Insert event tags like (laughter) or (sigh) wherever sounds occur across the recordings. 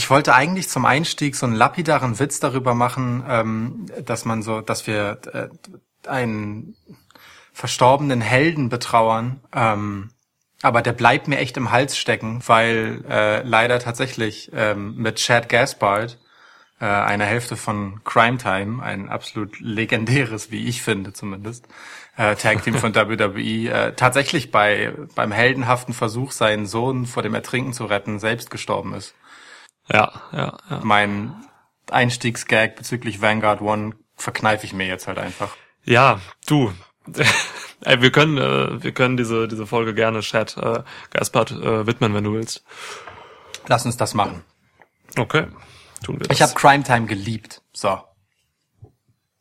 Ich wollte eigentlich zum Einstieg so einen lapidaren Witz darüber machen, ähm, dass man so, dass wir äh, einen verstorbenen Helden betrauern. Ähm, aber der bleibt mir echt im Hals stecken, weil äh, leider tatsächlich ähm, mit Chad Gaspard, äh, einer Hälfte von Crime Time, ein absolut legendäres, wie ich finde zumindest, äh, Tag Team von (laughs) WWE, äh, tatsächlich bei beim heldenhaften Versuch, seinen Sohn vor dem Ertrinken zu retten, selbst gestorben ist. Ja, ja, ja. Mein Einstiegsgag bezüglich Vanguard One verkneife ich mir jetzt halt einfach. Ja, du. (laughs) Ey, wir können, äh, wir können diese, diese Folge gerne Chat äh, Gaspard äh, widmen, wenn du willst. Lass uns das machen. Okay, tun wir das. Ich habe Crime Time geliebt. So.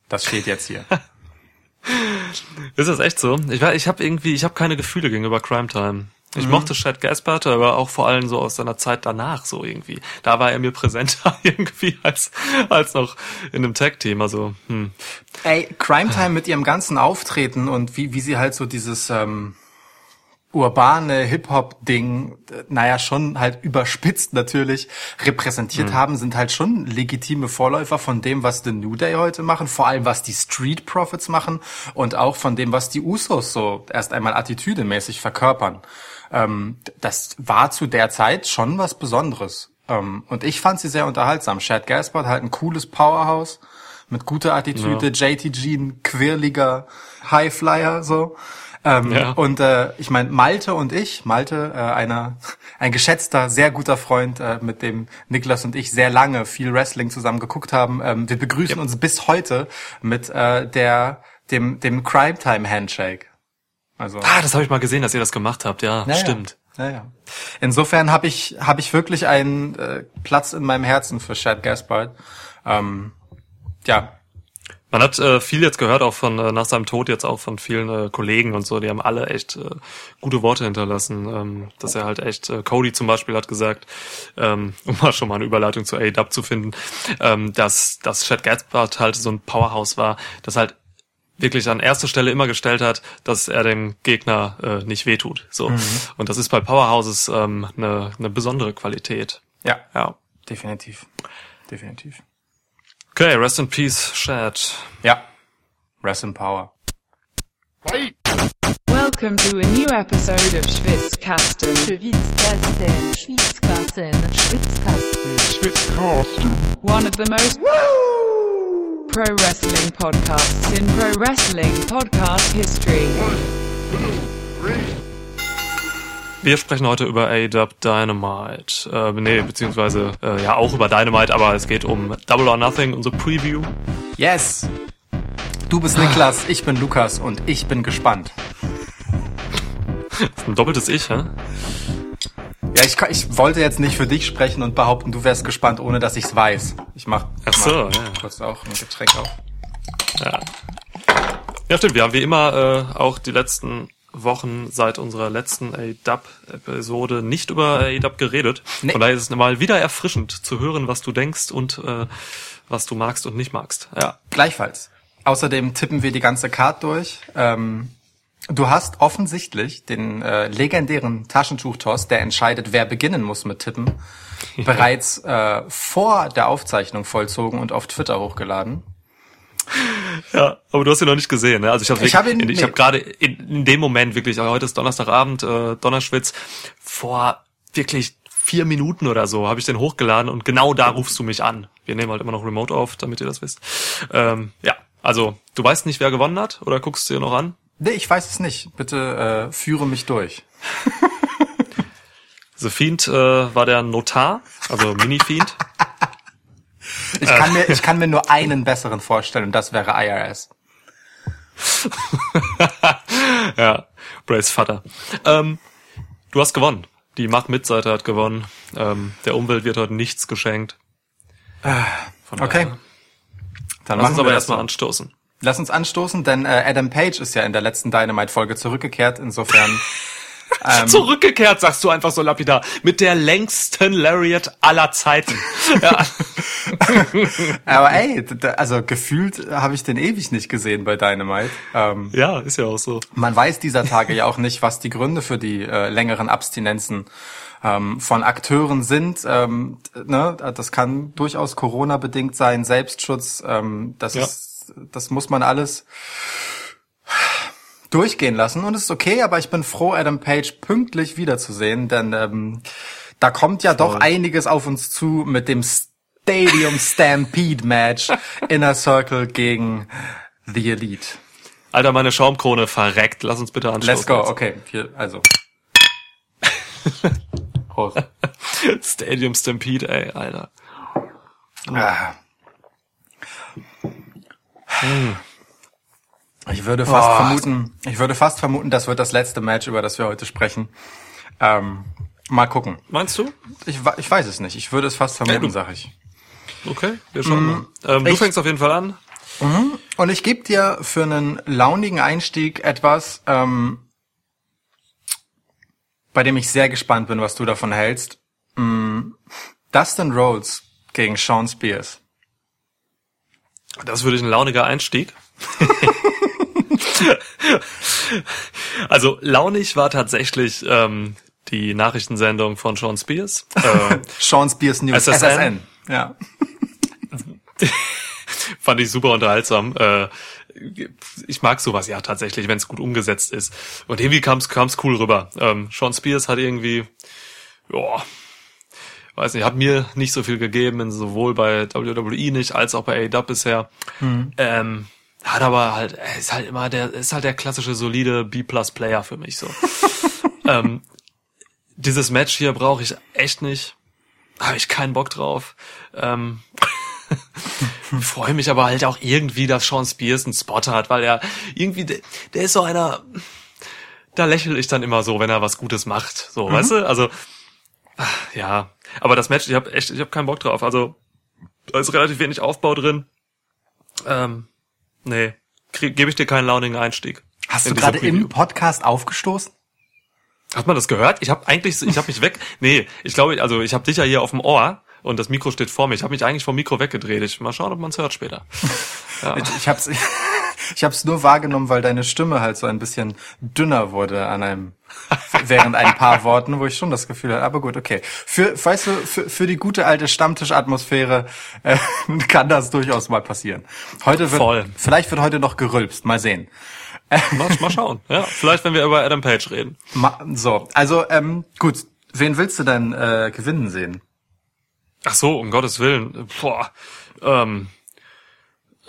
Das steht jetzt hier. (laughs) Ist das echt so? Ich, ich habe irgendwie, ich habe keine Gefühle gegenüber Crime Time. Ich mochte Chad Gaspard, aber auch vor allem so aus seiner Zeit danach so irgendwie. Da war er mir präsenter (laughs) irgendwie als als noch in einem Tag-Team. Also hm. Ey, Crime Time mit ihrem ganzen Auftreten und wie, wie sie halt so dieses ähm, urbane Hip-Hop-Ding, naja, schon halt überspitzt natürlich repräsentiert haben, sind halt schon legitime Vorläufer von dem, was The New Day heute machen, vor allem was die Street Profits machen und auch von dem, was die Usos so erst einmal attitüdemäßig verkörpern. Ähm, das war zu der Zeit schon was Besonderes. Ähm, und ich fand sie sehr unterhaltsam. Chad Gaspard halt ein cooles Powerhouse mit guter Attitüde, JTG ein quirliger Highflyer so. Ähm, Ja. Und äh, ich meine, Malte und ich, Malte, äh, einer, (laughs) ein geschätzter, sehr guter Freund, äh, mit dem Niklas und ich sehr lange viel Wrestling zusammen geguckt haben. Ähm, wir begrüßen uns bis heute mit äh, der dem dem Crime Time Handshake. Also Ah, das habe ich mal gesehen, dass ihr das gemacht habt. Ja, ja, stimmt. Ja. Ja, ja. Insofern habe ich habe ich wirklich einen äh, Platz in meinem Herzen für Chad Gaspard. Ähm, ja, Man hat äh, viel jetzt gehört, auch von äh, nach seinem Tod jetzt auch von vielen äh, Kollegen und so, die haben alle echt äh, gute Worte hinterlassen. Ähm, dass er halt echt, äh, Cody zum Beispiel hat gesagt, ähm, (laughs) um mal schon mal eine Überleitung zu A-Dub zu finden, ähm, dass, dass Chad Gaspard halt so ein Powerhouse war, das halt wirklich an erste Stelle immer gestellt hat, dass er dem Gegner äh, nicht wehtut. So. Und das ist bei Powerhouses ähm, eine, eine besondere Qualität. ja, Ja. definitiv, definitiv. Okay, rest in peace, Chad. Ja, Rest in Power. Welcome to a new episode of Schwitzkasten. Schwitzkasten, Schwitzkasten, Schwitzkasten. one of the most pro wrestling podcasts in pro wrestling podcast history. Wir sprechen heute über AEW Dynamite. Äh, nee, beziehungsweise äh, ja auch über Dynamite, aber es geht um Double or Nothing, unsere Preview. Yes! Du bist Niklas, ich bin Lukas und ich bin gespannt. Das ist ein doppeltes Ich, hä? Ja, ich, ich wollte jetzt nicht für dich sprechen und behaupten, du wärst gespannt, ohne dass ich's weiß. Ich mach, Ach so, mach ja. kurz auch ein Getränk auf. Ja. Ja, stimmt. Wir haben wie immer äh, auch die letzten Wochen seit unserer letzten AEW-Episode nicht über AEW geredet. Nee. Von daher ist es mal wieder erfrischend zu hören, was du denkst und äh, was du magst und nicht magst. Ja. Gleichfalls. Außerdem tippen wir die ganze Card durch. Ähm, du hast offensichtlich den äh, legendären Taschentuch-Toss, der entscheidet, wer beginnen muss mit Tippen, (laughs) bereits äh, vor der Aufzeichnung vollzogen und auf Twitter hochgeladen. (laughs) Ja, aber du hast ihn noch nicht gesehen, ne? Also ich habe Ich hab ihn- ich nee. habe gerade in, in dem Moment wirklich, heute ist Donnerstagabend, äh, Donnerschwitz, vor wirklich vier Minuten oder so habe ich den hochgeladen und genau da rufst du mich an. Wir nehmen halt immer noch Remote auf, damit ihr das wisst. Ähm, ja, also du weißt nicht, wer gewonnen hat oder guckst du dir noch an? Nee, ich weiß es nicht. Bitte äh, führe mich durch. (laughs) The Fiend äh, war der Notar, also Mini-Fiend. (laughs) Ich kann, mir, ich kann mir nur einen besseren vorstellen und das wäre IRS. (laughs) ja, Brace Vater. Ähm, du hast gewonnen. Die Mach-Mit-Seite hat gewonnen. Ähm, der Umwelt wird heute nichts geschenkt. Von Okay. daher- Dann Lass uns aber erstmal so. anstoßen. Lass uns anstoßen, denn äh, Adam Page ist ja in der letzten Dynamite-Folge zurückgekehrt. Insofern (laughs) Ähm. (laughs) Zurückgekehrt, sagst du einfach so lapidar. Mit der längsten Lariat aller Zeiten. (laughs) ja. Aber ey, also gefühlt habe ich den ewig nicht gesehen bei Dynamite. Ähm, ja, ist ja auch so. man weiß dieser Tage ja auch nicht, was die Gründe für die äh, längeren Abstinenzen ähm, von Akteuren sind. Ähm, ne, das kann durchaus Corona bedingt sein, Selbstschutz. Ähm, das Ja. ist, das muss man alles durchgehen lassen und es ist okay, aber ich bin froh, Adam Page pünktlich wiederzusehen, denn ähm, da kommt ja doch einiges auf uns zu mit dem Stadium Stampede Match (laughs) Inner Circle gegen The Elite. Alter, meine Schaumkrone verreckt. Lass uns bitte anstoßen. Let's go, okay, hier, also. (laughs) Prost. Stadium Stampede, ey, Alter. Ah. Ich würde fast Oh. vermuten, ich würde fast vermuten, das wird das letzte Match, über das wir heute sprechen. Ähm, mal gucken. Meinst du? Ich, ich weiß es nicht. Ich würde es fast vermuten, du- sag ich. Okay, wir schauen mal. Ähm, du ich- fängst auf jeden Fall an. Und ich gebe dir für einen launigen Einstieg etwas, ähm, bei dem ich sehr gespannt bin, was du davon hältst. Mm, Dustin Rhodes gegen Sean Spears. Das würde ich ein launiger Einstieg. (laughs) (laughs) also launig war tatsächlich ähm, die Nachrichtensendung von Sean Spears. Äh, (laughs) Sean Spears News SSN. SSN. Ja. (laughs) fand ich super unterhaltsam. Äh, ich mag sowas ja tatsächlich, wenn es gut umgesetzt ist. Und irgendwie kam es cool rüber. Ähm, Sean Spears hat irgendwie, ja, weiß nicht, hat mir nicht so viel gegeben, sowohl bei WWE nicht als auch bei AEW bisher. Ähm, hat aber halt, er ist halt immer der, ist halt der klassische solide B-Plus-Player für mich so. (laughs) ähm, dieses Match hier brauche ich echt nicht. Habe ich keinen Bock drauf. Ähm, (laughs) freue mich aber halt auch irgendwie, dass Sean Spears einen Spot hat, weil er irgendwie, der, der ist so einer, da lächle ich dann immer so, wenn er was Gutes macht, so, weißt du? Also, ja, aber das Match, ich habe echt, ich habe keinen Bock drauf. Also, da ist relativ wenig Aufbau drin. Ähm, nee, gebe ich dir keinen launigen Einstieg. Hast du gerade im Podcast aufgestoßen? Hat man das gehört? Ich habe eigentlich, ich habe mich weg. (laughs) Nee, ich glaube, also ich habe dich ja hier auf dem Ohr und das Mikro steht vor mir. Ich habe mich eigentlich vom Mikro weggedreht. Ich mal schauen, ob man es hört später. (laughs) Ja. Ich, ich hab's, (laughs) ich hab's nur wahrgenommen, weil deine Stimme halt so ein bisschen dünner wurde an einem, während ein paar Worten, wo ich schon das Gefühl hatte, aber gut, okay. Für, weißt du, für, für die gute alte Stammtischatmosphäre äh, (laughs) kann das durchaus mal passieren. Heute wird, Voll. vielleicht wird heute noch gerülpst, mal sehen. Mal, mal schauen. Ja, vielleicht, wenn wir über Adam Page reden. Ma, so, also ähm, gut, wen willst du denn äh, gewinnen sehen? Ach so, um Gottes Willen. Boah. Ähm,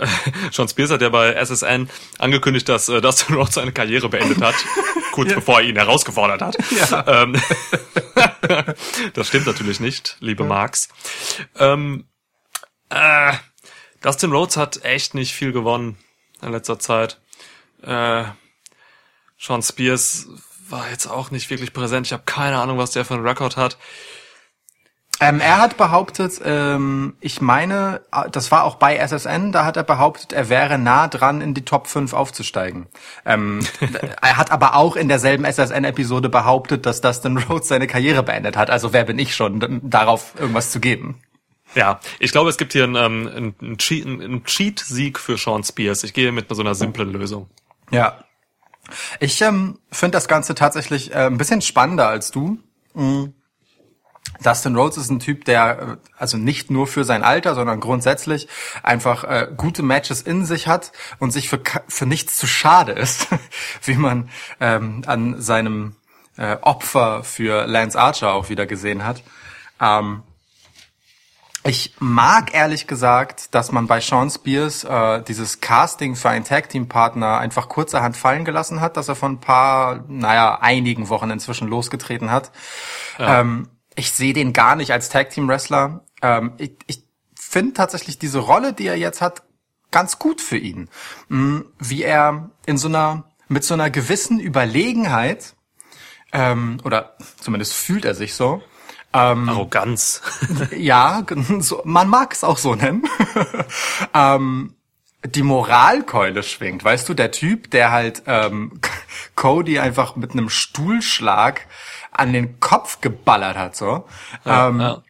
(laughs) Sean Spears hat ja bei SSN angekündigt, dass äh, Dustin Rhodes seine Karriere beendet hat, (laughs) kurz bevor er ihn herausgefordert hat. Ja. Ähm, (laughs) das stimmt natürlich nicht, liebe Marks. Ähm, äh, Dustin Rhodes hat echt nicht viel gewonnen in letzter Zeit. Äh, Sean Spears war jetzt auch nicht wirklich präsent. Ich habe keine Ahnung, was der für einen Rekord hat. Ähm, er hat behauptet, ähm, ich meine, äh, das war auch bei SSN, da hat er behauptet, er wäre nah dran, in die Top 5 aufzusteigen. Ähm, (laughs) er hat aber auch in derselben SSN-Episode behauptet, dass Dustin Rhodes seine Karriere beendet hat. Also wer bin ich schon, darauf irgendwas zu geben? Ja, ich glaube, es gibt hier einen, ähm, einen Cheat- einen Cheat-Sieg für Sean Spears. Ich gehe mit so einer simplen Lösung. Ja. Ich ähm, finde das Ganze tatsächlich äh, ein bisschen spannender als du. Mhm. Dustin Rhodes ist ein Typ, der äh, also nicht nur für sein Alter, sondern grundsätzlich einfach äh, gute Matches in sich hat und sich für, für nichts zu schade ist, (laughs) wie man ähm, an seinem äh, Opfer für Lance Archer auch wieder gesehen hat. Ähm, ich mag ehrlich gesagt, dass man bei Sean Spears äh, dieses Casting für einen Tag-Team-Partner einfach kurzerhand fallen gelassen hat, dass er vor ein paar, naja, einigen Wochen inzwischen losgetreten hat. Ähm, ich sehe den gar nicht als Tag-Team-Wrestler. Ähm, ich ich finde tatsächlich diese Rolle, die er jetzt hat, ganz gut für ihn. Mm, Wie er in so einer, mit so einer gewissen Überlegenheit, ähm, oder zumindest fühlt er sich so, Arroganz. (laughs) ja, (laughs) so, man mag es auch so nennen. (laughs) ähm, die Moralkeule schwingt. Weißt du, der Typ, der halt ähm, Cody einfach mit einem Stuhlschlag an den Kopf geballert hat, so. ähm, ja.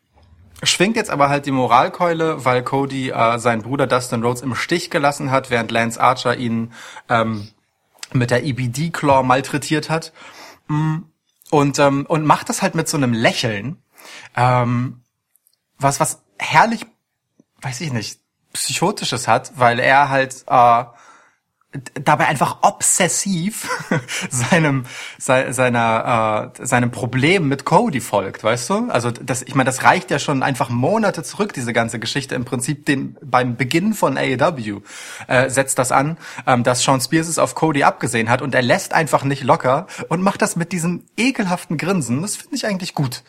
Schwingt jetzt aber halt die Moralkeule, weil Cody äh, seinen Bruder Dustin Rhodes im Stich gelassen hat, während Lance Archer ihn ähm, mit der EBD-Claw malträtiert hat. Mm, und ähm, und macht das halt mit so einem Lächeln, ähm, was was herrlich, weiß ich nicht, psychotisches hat, weil er halt äh, dabei einfach obsessiv (laughs) seinem se, seiner äh, seinem Problem mit Cody folgt, weißt du? Also das ich meine, das reicht ja schon einfach Monate zurück diese ganze Geschichte im Prinzip den beim Beginn von AEW äh, setzt das an, ähm, dass Sean Spears es auf Cody abgesehen hat und er lässt einfach nicht locker und macht das mit diesem ekelhaften Grinsen. Das finde ich eigentlich gut.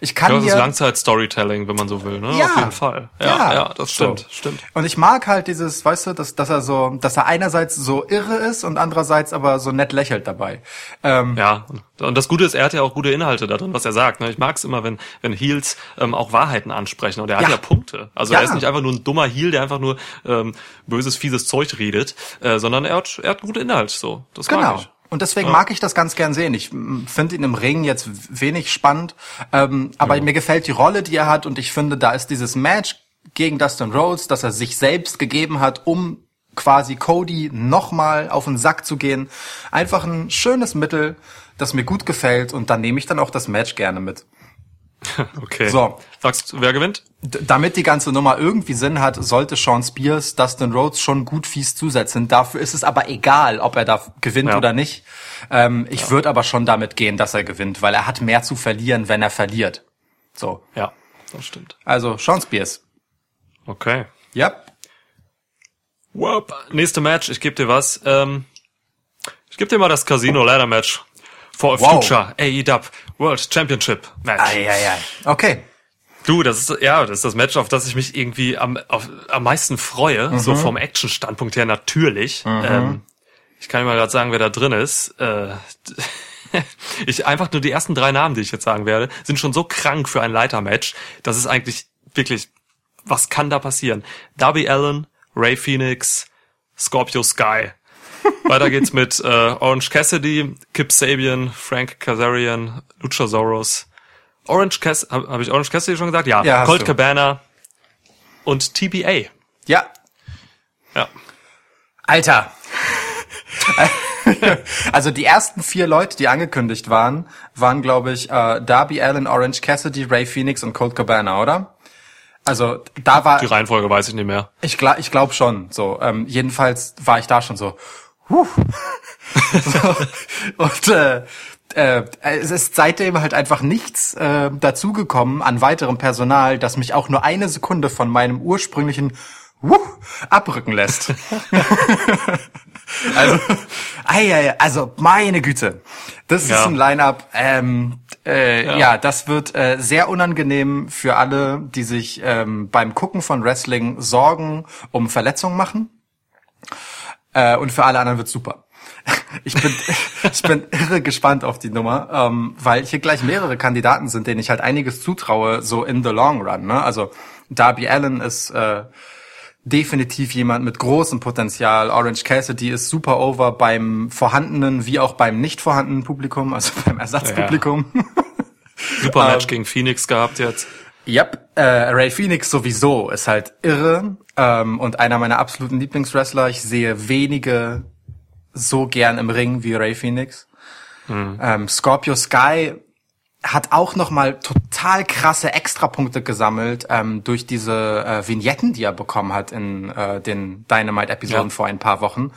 Ich kann Ja, das ist Langzeit-Storytelling, wenn man so will, ne? Ja. Auf jeden Fall. Ja, Ja. ja, das stimmt, So. stimmt. Und ich mag halt dieses, weißt du, dass, dass er so, dass er einerseits so irre ist und andererseits aber so nett lächelt dabei. Ähm, Ja, und das Gute ist, er hat ja auch gute Inhalte da drin, was er sagt. Ne? Ich mag es immer, wenn, wenn Heels ähm, auch Wahrheiten ansprechen. Und er hat Ja. ja, Punkte. Also Ja. er ist nicht einfach nur ein dummer Heel, der einfach nur ähm, böses, fieses Zeug redet, äh, sondern er hat, er hat gute Inhalte. So, das Genau. mag ich. Und deswegen mag ich das ganz gern sehen. Ich finde ihn im Ring jetzt wenig spannend, ähm, aber mir gefällt die Rolle, die er hat und ich finde, da ist dieses Match gegen Dustin Rhodes, dass er sich selbst gegeben hat, um quasi Cody nochmal auf den Sack zu gehen. Einfach ein schönes Mittel, das mir gut gefällt und dann nehme ich dann auch das Match gerne mit. (laughs) Okay. So. Sagst du, wer gewinnt? D damit die ganze Nummer irgendwie Sinn hat, sollte Sean Spears Dustin Rhodes schon gut fies zusetzen. Dafür ist es aber egal, ob er da gewinnt Ja. oder nicht. Ähm, ich würde aber schon damit gehen, dass er gewinnt, weil er hat mehr zu verlieren, wenn er verliert. So, Ja, das stimmt. also Sean Spears. Okay. Ja. Whoop. Nächste Match, ich gebe dir was. Ähm, ich gebe dir mal das Casino Ladder Match. For a Wow. Future AEW World Championship Match. Eieiei. Okay. Du, das ist ja, das ist das Match, auf das ich mich irgendwie am, auf, am meisten freue, so vom Action-Standpunkt her natürlich. Ähm, ich kann dir mal gerade sagen, wer da drin ist. Äh, (laughs) ich einfach nur die ersten drei Namen, die ich jetzt sagen werde, sind schon so krank für ein Leitermatch. Das ist eigentlich wirklich, was kann da passieren? Darby Allen, Ray Phoenix, Scorpio Sky. Weiter geht's mit äh, Orange Cassidy, Kip Sabian, Frank Kazarian, Luchasaurus, Orange Cass habe hab ich Orange Cassidy schon gesagt? Ja. Ja, Colt. Cabana und TBA. Ja. Ja. Alter. (laughs) also die ersten vier Leute, die angekündigt waren, waren, glaube ich, äh, Darby Allen, Orange Cassidy, Ray Phoenix und Colt Cabana, oder? Also da war Die Reihenfolge weiß ich nicht mehr. ich glaube ich glaub schon. So ähm, jedenfalls war ich da schon so. Huh. so (laughs) und äh, äh, es ist seitdem halt einfach nichts äh, dazugekommen an weiterem Personal, das mich auch nur eine Sekunde von meinem ursprünglichen Wuh abrücken lässt. (laughs) also, ei, also meine Güte, das ist Ja. ein Line-up. Ähm, äh, ja. das wird äh, sehr unangenehm für alle, die sich ähm, beim Gucken von Wrestling Sorgen um Verletzungen machen. Äh, und für alle anderen wird's super. (laughs) Ich bin, (laughs) ich bin irre gespannt auf die Nummer, ähm, weil hier gleich mehrere Kandidaten sind, denen ich halt einiges zutraue, so in the long run. Ne? Also Darby Allen ist äh, definitiv jemand mit großem Potenzial. Orange Cassidy ist super over beim vorhandenen wie auch beim nicht vorhandenen Publikum, also (laughs) beim Ersatzpublikum. Super Ähm, Match gegen Phoenix gehabt jetzt. Yep, äh, Ray Phoenix sowieso ist halt irre ähm, und einer meiner absoluten Lieblingswrestler. Ich sehe wenige so gern im Ring wie Ray Phoenix. Ähm, Scorpio Sky hat auch noch mal total krasse Extrapunkte gesammelt ähm, durch diese äh, Vignetten, die er bekommen hat in äh, den Dynamite-Episoden Ja. vor ein paar Wochen.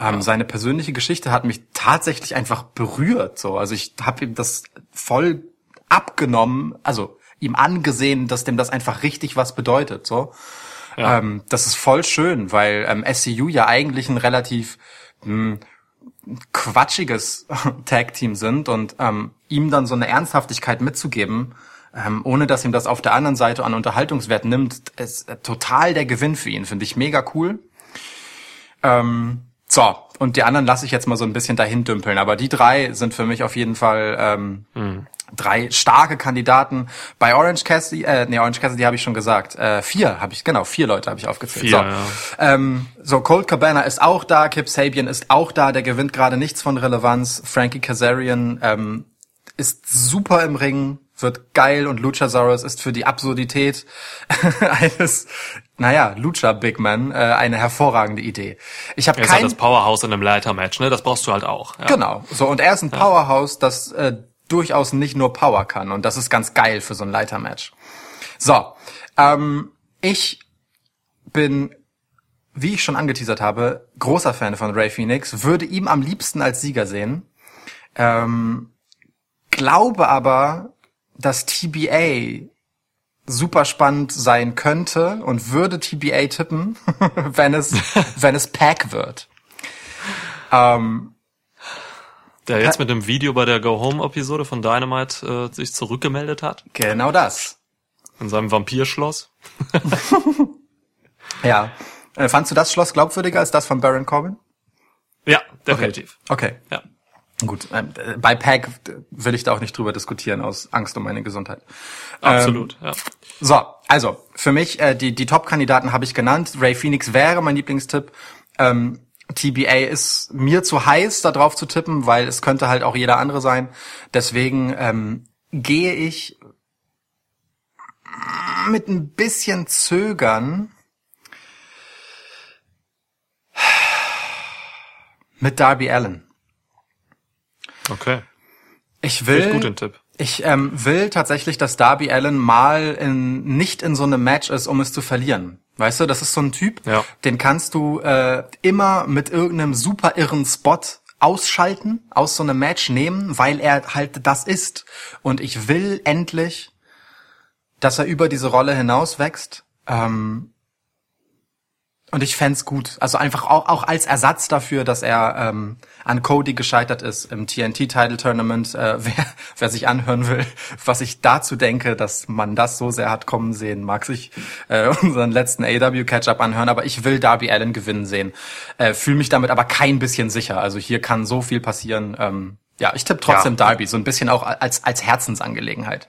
Ähm, Seine persönliche Geschichte hat mich tatsächlich einfach berührt. So, also ich habe ihm das voll abgenommen, also ihm angesehen, dass dem das einfach richtig was bedeutet. So, Ja. ähm, das ist voll schön, weil ähm, SCU ja eigentlich ein relativ mh, quatschiges (laughs) Tag-Team sind und ähm, ihm dann so eine Ernsthaftigkeit mitzugeben, ähm, ohne dass ihm das auf der anderen Seite an Unterhaltungswert nimmt, ist äh, total der Gewinn für ihn, finde ich mega cool. Ähm, so, und die anderen lasse ich jetzt mal so ein bisschen dahin dümpeln, aber die drei sind für mich auf jeden Fall ähm, drei starke Kandidaten. Bei Orange Cassidy, äh, nee, Orange Cassidy habe ich schon gesagt. Äh, vier habe ich, genau, vier Leute habe ich aufgezählt. Vier, so. ja. Ähm, so, Colt Cabana ist auch da, Kip Sabian ist auch da, der gewinnt gerade nichts von Relevanz. Frankie Kazarian ähm, ist super im Ring, wird geil und Luchasaurus ist für die Absurdität (laughs) eines, naja, Lucha Big Man äh, eine hervorragende Idee. Ich habe Er ist halt kein das Powerhouse in einem Leitermatch, ne? Das brauchst du halt auch. Ja. Genau. So und er ist ein Powerhouse, das äh, durchaus nicht nur Power kann. Und das ist ganz geil für so ein Leitermatch. So, ähm, ich bin, wie ich schon angeteasert habe, großer Fan von Ray Phoenix, würde ihm am liebsten als Sieger sehen. Ähm, glaube aber, dass TBA super spannend sein könnte und würde TBA tippen, (laughs) wenn es, (laughs) wenn es Pack wird. Ähm, Der jetzt mit dem Video bei der Go Home Episode von Dynamite äh, sich zurückgemeldet hat genau das. in seinem Vampirschloss. (laughs) Ja. Äh, fandst du das Schloss glaubwürdiger als das von Baron Corbin? Ja, definitiv. Okay. Ja. Gut, ähm, äh, bei Pack will ich da auch nicht drüber diskutieren aus Angst um meine Gesundheit. Absolut, ja. So, also für mich äh, die die Top-Kandidaten habe ich genannt. Ray Phoenix wäre mein Lieblingstipp. Ähm, TBA ist mir zu heiß, da drauf zu tippen, weil es könnte halt auch jeder andere sein. Deswegen ähm, gehe ich mit ein bisschen Zögern mit Darby Allen. Okay. Ich will ich gut den Tipp. Ich ähm, will tatsächlich, dass Darby Allen mal in, nicht in so einem Match ist, um es zu verlieren. Weißt du, das ist so ein Typ, Ja. den kannst du äh, immer mit irgendeinem super irren Spot ausschalten, aus so einem Match nehmen, weil er halt das ist. Und ich will endlich, dass er über diese Rolle hinaus wächst. Ähm, und ich fänd's gut. Also einfach auch, auch als Ersatz dafür, dass er ähm, an Cody gescheitert ist im TNT-Title Tournament. Äh, (laughs) wer, wer sich anhören will, was ich dazu denke, dass man das so sehr hat kommen sehen, mag sich äh, (laughs) unseren letzten AW-Catch-Up anhören. Aber ich will Darby Allen gewinnen sehen. Äh, Fühle mich damit aber kein bisschen sicher. Also hier kann so viel passieren. Ähm, ja, ich tippe trotzdem Ja. Darby, so ein bisschen auch als, als Herzensangelegenheit.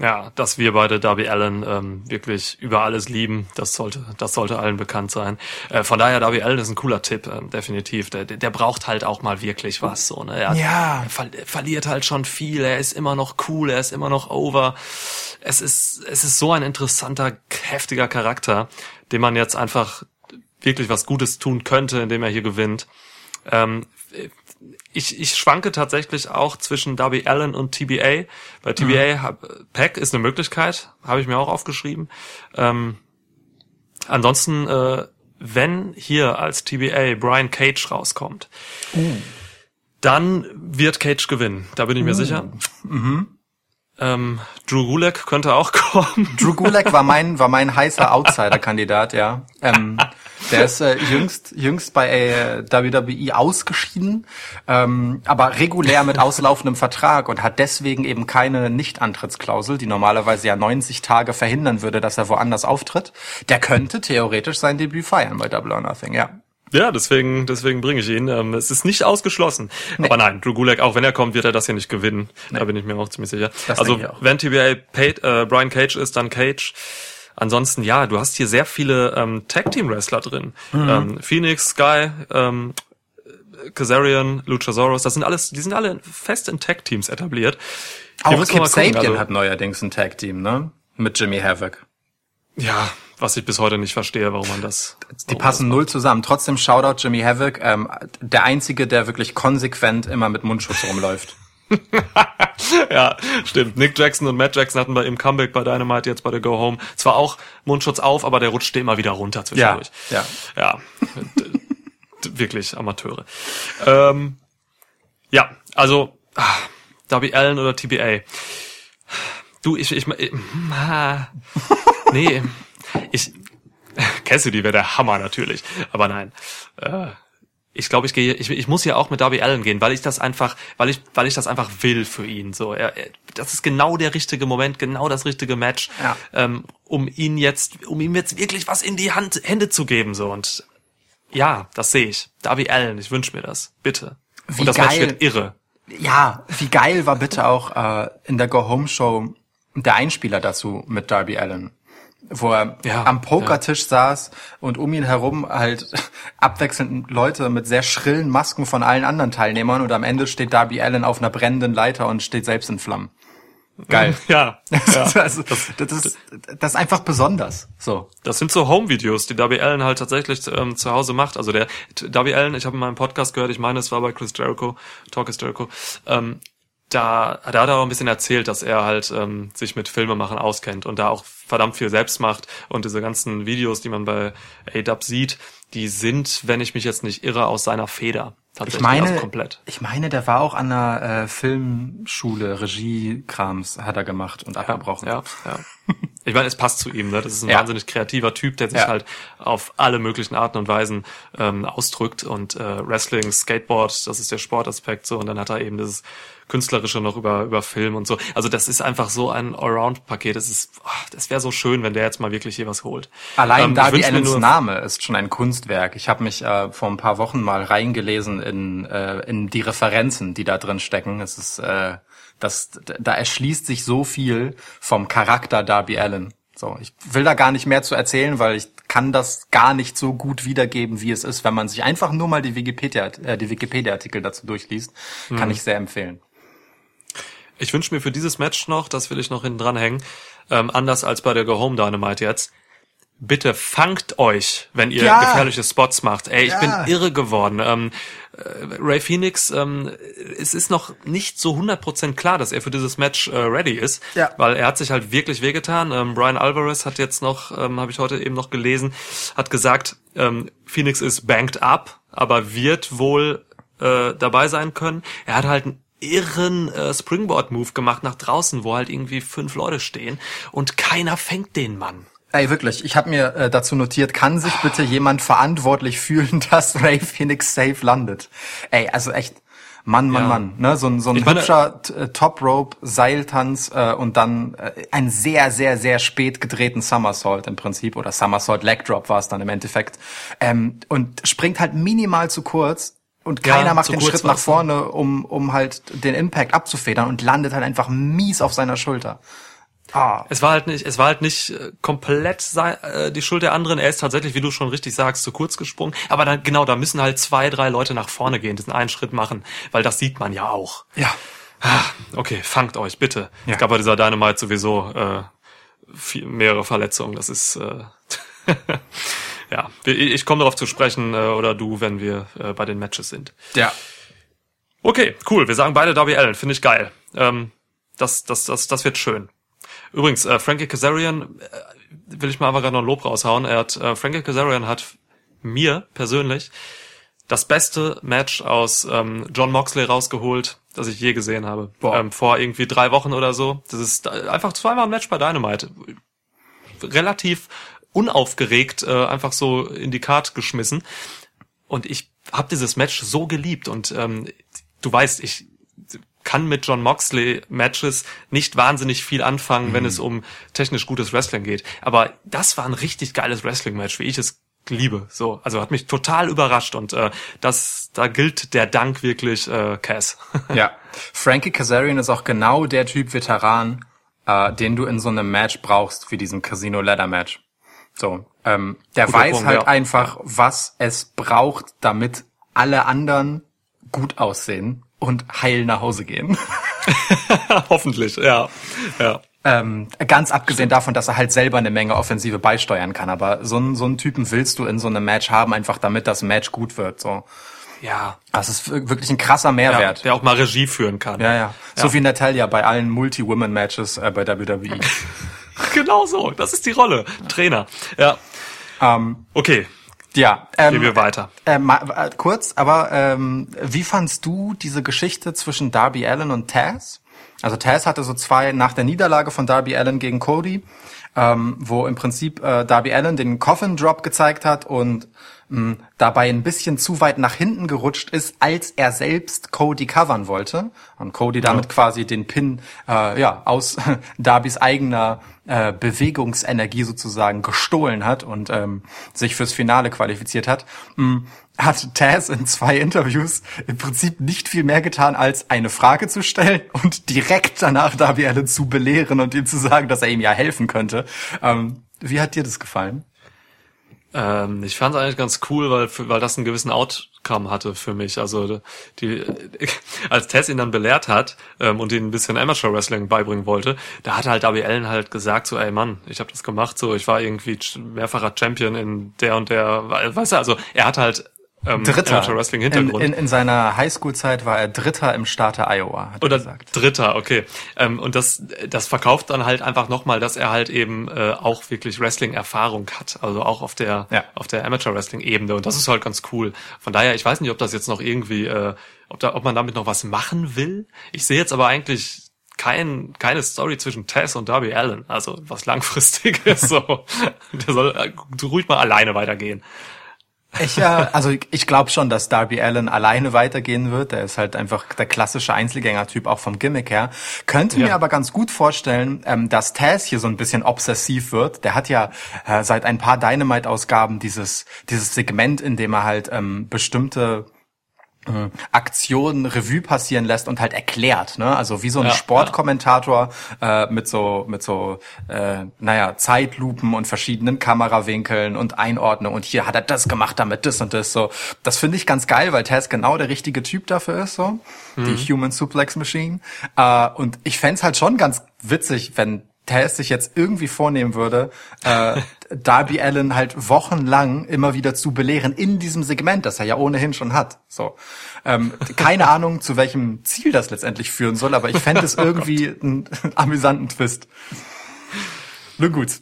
Ja, dass wir beide Darby Allen ähm, wirklich über alles lieben, das sollte, das sollte allen bekannt sein. Äh, von daher, Darby Allen ist ein cooler Tipp, ähm, definitiv. Der, der der braucht halt auch mal wirklich was. So, ne? er, hat- Ja. er ver verliert halt schon viel, er ist immer noch cool, er ist immer noch over. Es ist, es ist so ein interessanter, heftiger Charakter, dem man jetzt einfach wirklich was Gutes tun könnte, indem er hier gewinnt. Ähm, ich, ich schwanke tatsächlich auch zwischen Darby Allen und TBA. Bei TBA hab, Pack ist eine Möglichkeit, habe ich mir auch aufgeschrieben. Ähm, ansonsten, äh, wenn hier als TBA Brian Cage rauskommt, dann wird Cage gewinnen. Da bin ich mir sicher. Ähm, Drew Gulak könnte auch (laughs) kommen. Drew Gulak war mein, war mein heißer Outsider-Kandidat, ja. Ähm, der ist äh, jüngst, jüngst bei äh, WWE ausgeschieden, ähm, aber regulär mit auslaufendem Vertrag und hat deswegen eben keine Nichtantrittsklausel, die normalerweise ja 90 Tage verhindern würde, dass er woanders auftritt. Der könnte theoretisch sein Debüt feiern bei Double or Nothing, ja. Ja, deswegen, deswegen bringe ich ihn. Ähm, es ist nicht ausgeschlossen. Aber nein, Drew Gulak, auch wenn er kommt, wird er das hier nicht gewinnen. Da bin ich mir auch ziemlich sicher. Das also, wenn TBA paid, äh, Brian Cage ist, dann Cage. Ansonsten, ja, du hast hier sehr viele ähm, Tag-Team-Wrestler drin. Mhm. Ähm, Phoenix, Sky, ähm, Kazarian, Luchasaurus, das sind alles, die sind alle fest in Tag-Teams etabliert. Hier Auch Kip Sabian also- hat neuerdings ein Tag-Team, ne? Mit Jimmy Havoc. Ja, was ich bis heute nicht verstehe, warum man das. Die passen null zusammen. Trotzdem Shoutout Jimmy Havoc, ähm, der einzige, der wirklich konsequent immer mit Mundschutz rumläuft. (laughs) Ja, stimmt. Nick Jackson und Matt Jackson hatten bei im Comeback bei Dynamite jetzt bei der Go Home zwar auch Mundschutz auf, aber der rutschte immer wieder runter zwischendurch. Ja, Ja. D- (laughs) wirklich Amateure. Ähm, ja, also ah, Darby Allen oder TBA. Du, ich, ich, ich ah, (laughs) nee, ich (laughs) Cassidy wäre der Hammer natürlich, aber nein. Äh, ich glaube, ich gehe, ich, ich muss ja auch mit Darby Allen gehen, weil ich das einfach, weil ich, weil ich das einfach will für ihn. So, er, er, das ist genau der richtige Moment, genau das richtige Match, Ja. ähm, um ihn jetzt, um ihm jetzt wirklich was in die Hand, Hände zu geben. So und ja, das sehe ich. Darby Allen, ich wünsche mir das, bitte. Wie und das Match geil. wird irre. Ja, wie geil war bitte auch äh, in der Go Home Show der Einspieler dazu mit Darby Allen, wo er Ja, am Pokertisch saß und um ihn herum halt (laughs) abwechselnd Leute mit sehr schrillen Masken von allen anderen Teilnehmern und am Ende steht Darby Allen auf einer brennenden Leiter und steht selbst in Flammen. Geil. (laughs) Ja, (laughs) ja. also, das, das, ist, das ist einfach besonders. So. Das sind so Home-Videos, die Darby Allen halt tatsächlich ähm, zu Hause macht. Also der Darby Allen, ich habe in meinem Podcast gehört, ich meine, es war bei Chris Jericho, Talk is Jericho, ähm, da, da hat er auch ein bisschen erzählt, dass er halt ähm, sich mit Filmemachen auskennt und da auch verdammt viel selbst macht und diese ganzen Videos, die man bei ADUB sieht, die sind, wenn ich mich jetzt nicht irre, aus seiner Feder. Ich Tatsächlich, meine, also komplett. ich meine, der war auch an einer äh, Filmschule, Regiekrams hat er gemacht und abgebrochen. Ja, ja. Ich meine, es passt zu ihm, ne? Das ist ein Ja. wahnsinnig kreativer Typ, der sich Ja. halt auf alle möglichen Arten und Weisen ähm, ausdrückt. Und äh, Wrestling, Skateboard, das ist der Sportaspekt so. Und dann hat er eben dieses Künstlerische noch über, über Film und so. Also das ist einfach so ein Allround-Paket. Das ist, ah, das wäre so schön, wenn der jetzt mal wirklich hier was holt. Allein Ähm, Darby Allens Name ist schon ein Kunstwerk. Ich habe mich äh, vor ein paar Wochen mal reingelesen in, äh, in die Referenzen, die da drin stecken. Es ist, äh, das, da erschließt sich so viel vom Charakter Darby Allen. So, ich will da gar nicht mehr zu erzählen, weil ich kann das gar nicht so gut wiedergeben, wie es ist, wenn man sich einfach nur mal die Wikipedia, äh, die Wikipedia-Artikel dazu durchliest. Mhm. Kann ich sehr empfehlen. Ich wünsche mir für dieses Match noch, das will ich noch hinten dranhängen, ähm, anders als bei der Go Home Dynamite jetzt. Bitte fangt euch, wenn ihr Ja. gefährliche Spots macht. Ey, ich Ja. bin irre geworden. Ähm, äh, Ray Phoenix, ähm, es ist noch nicht so 100% klar, dass er für dieses Match äh, ready ist, Ja. weil er hat sich halt wirklich wehgetan. Ähm, Brian Alvarez hat jetzt noch, ähm, habe ich heute eben noch gelesen, hat gesagt, ähm, Phoenix ist banked up, aber wird wohl äh, dabei sein können. Er hat halt einen irren äh, Springboard-Move gemacht nach draußen, wo halt irgendwie fünf Leute stehen und keiner fängt den Mann. Ey, wirklich, ich habe mir äh, dazu notiert, kann sich bitte jemand verantwortlich fühlen, (laughs) dass Ray Phoenix safe landet? Ey, also echt, Mann, Mann, Ja. Mann, ne? So ein, so ein Ich meine- hübscher t- äh, Top-Rope, Seiltanz äh, und dann äh, einen sehr, sehr, sehr spät gedrehten Somersault im Prinzip oder Somersault Leg Drop war es dann im Endeffekt ähm, und springt halt minimal zu kurz und Ja, keiner macht zu den Schritt nach ne? vorne, um, um halt den Impact abzufedern und landet halt einfach mies auf seiner Schulter. Ah, Es war halt nicht, es war halt nicht äh, komplett sei, äh, die Schuld der anderen. Er ist tatsächlich, wie du schon richtig sagst, zu kurz gesprungen. Aber dann, genau, da müssen halt zwei, drei Leute nach vorne gehen, diesen einen Schritt machen, weil das sieht man ja auch. ja. Ah, Okay, fangt euch, bitte. Ja. Es gab bei dieser Dynamite sowieso äh, viel, mehrere Verletzungen. Das ist äh, (laughs) ja. Ich ich komme darauf zu sprechen, äh, oder du, wenn wir äh, bei den Matches sind. Ja. Okay, cool. Wir sagen beide Darby Allen. Finde ich geil. Ähm, das, das, das, das wird schön. Übrigens, äh, Frankie Kazarian, äh, will ich mal einfach gerade noch ein Lob raushauen. Er hat, äh, Frankie Kazarian hat mir persönlich das beste Match aus ähm, John Moxley rausgeholt, das ich je gesehen habe. Boah. Ähm, vor irgendwie drei Wochen oder so. Das ist äh, einfach zweimal ein Match bei Dynamite. Relativ unaufgeregt, äh, einfach so in die Card geschmissen. Und ich habe dieses Match so geliebt. Und ähm, du weißt, ich kann mit John Moxley Matches nicht wahnsinnig viel anfangen, wenn es um technisch gutes Wrestling geht. Aber das war ein richtig geiles Wrestling-Match, wie ich es liebe. So, also hat mich total überrascht und äh, das, da gilt der Dank wirklich äh, Cass. (laughs) Ja, Frankie Kazarian ist auch genau der Typ Veteran, äh, den du in so einem Match brauchst, wie diesem Casino Ladder Match. So, ähm, der Guter weiß Punkt, halt ja. einfach, was es braucht, damit alle anderen gut aussehen und heil nach Hause gehen. (laughs) Hoffentlich, ja, ja. Ähm, ganz abgesehen davon, dass er halt selber eine Menge Offensive beisteuern kann, aber so einen, so einen Typen willst du in so einem Match haben, einfach damit das Match gut wird. So, Ja, das ist wir- wirklich ein krasser ja Mehrwert. der auch mal Regie führen kann. Ja, ja. So wie Natalia bei allen Multi-Women-Matches äh, bei WWE. (laughs) Genau so, das ist die Rolle. Trainer. Ja. ähm, Okay, ja, ähm, gehen wir weiter. Äh, äh, kurz, aber ähm, wie fandst du diese Geschichte zwischen Darby Allen und Taz? Also Taz hatte so zwei nach der Niederlage von Darby Allen gegen Cody, ähm, wo im Prinzip äh, Darby Allen den Coffin Drop gezeigt hat und mh, dabei ein bisschen zu weit nach hinten gerutscht ist, als er selbst Cody covern wollte und Cody damit quasi den Pin äh, ja aus (laughs) Darbys eigener äh, Bewegungsenergie sozusagen gestohlen hat und ähm, sich fürs Finale qualifiziert hat, mh, hat Taz in zwei Interviews im Prinzip nicht viel mehr getan, als eine Frage zu stellen (laughs) und direkt danach Darby Allen zu belehren und ihm zu sagen, dass er ihm ja helfen könnte. Ähm, wie hat dir das gefallen? Ähm, ich fand es eigentlich ganz cool, weil, weil das einen gewissen Outcome hatte für mich. Also die, (laughs) als Tess ihn dann belehrt hat ähm, und ihn ein bisschen Amateur Wrestling beibringen wollte, da hat halt Darby Allen halt gesagt so, ey Mann, ich habe das gemacht, so ich war irgendwie ch- mehrfacher Champion in der und der, weißt du, also er hat halt ähm, Dritter. Amateur Wrestling In, Hintergrund. in, in seiner Highschool-Zeit war er Dritter im Starter Iowa, hat er Oder gesagt. Dritter, okay. Ähm, und das, das verkauft dann halt einfach nochmal, dass er halt eben äh, auch wirklich Wrestling-Erfahrung hat. Also auch auf der, Ja. auf der Amateur-Wrestling-Ebene. Und das ist halt ganz cool. Von daher, ich weiß nicht, ob das jetzt noch irgendwie, äh, ob, da, ob man damit noch was machen will. Ich sehe jetzt aber eigentlich kein, keine Story zwischen Tess und Darby Allen. Also was langfristig ist (laughs) so. Der soll äh, ruhig mal alleine weitergehen. Ich, äh, (laughs) also ich, glaube schon, dass Darby Allen alleine weitergehen wird. Der ist halt einfach der klassische Einzelgänger-Typ, auch vom Gimmick her. Könnte mir Ja. aber ganz gut vorstellen, ähm, dass Taz hier so ein bisschen obsessiv wird. Der hat ja äh, seit ein paar Dynamite-Ausgaben dieses, dieses Segment, in dem er halt ähm, bestimmte äh, Aktionen Revue passieren lässt und halt erklärt, ne? Also wie so ein Ja, Sportkommentator äh, mit so mit so äh, naja Zeitlupen und verschiedenen Kamerawinkeln und Einordnung und hier hat er das gemacht, damit das und das so. Das finde ich ganz geil, weil Taz genau der richtige Typ dafür ist, so die Human Suplex Machine. Äh, und ich fänd's halt schon ganz witzig, wenn Taz sich jetzt irgendwie vornehmen würde, äh, Darby Allen halt wochenlang immer wieder zu belehren in diesem Segment, das er ja ohnehin schon hat. So, ähm, keine Ahnung, zu welchem Ziel das letztendlich führen soll, aber ich fände es (laughs) irgendwie einen amüsanten Twist. Nun gut.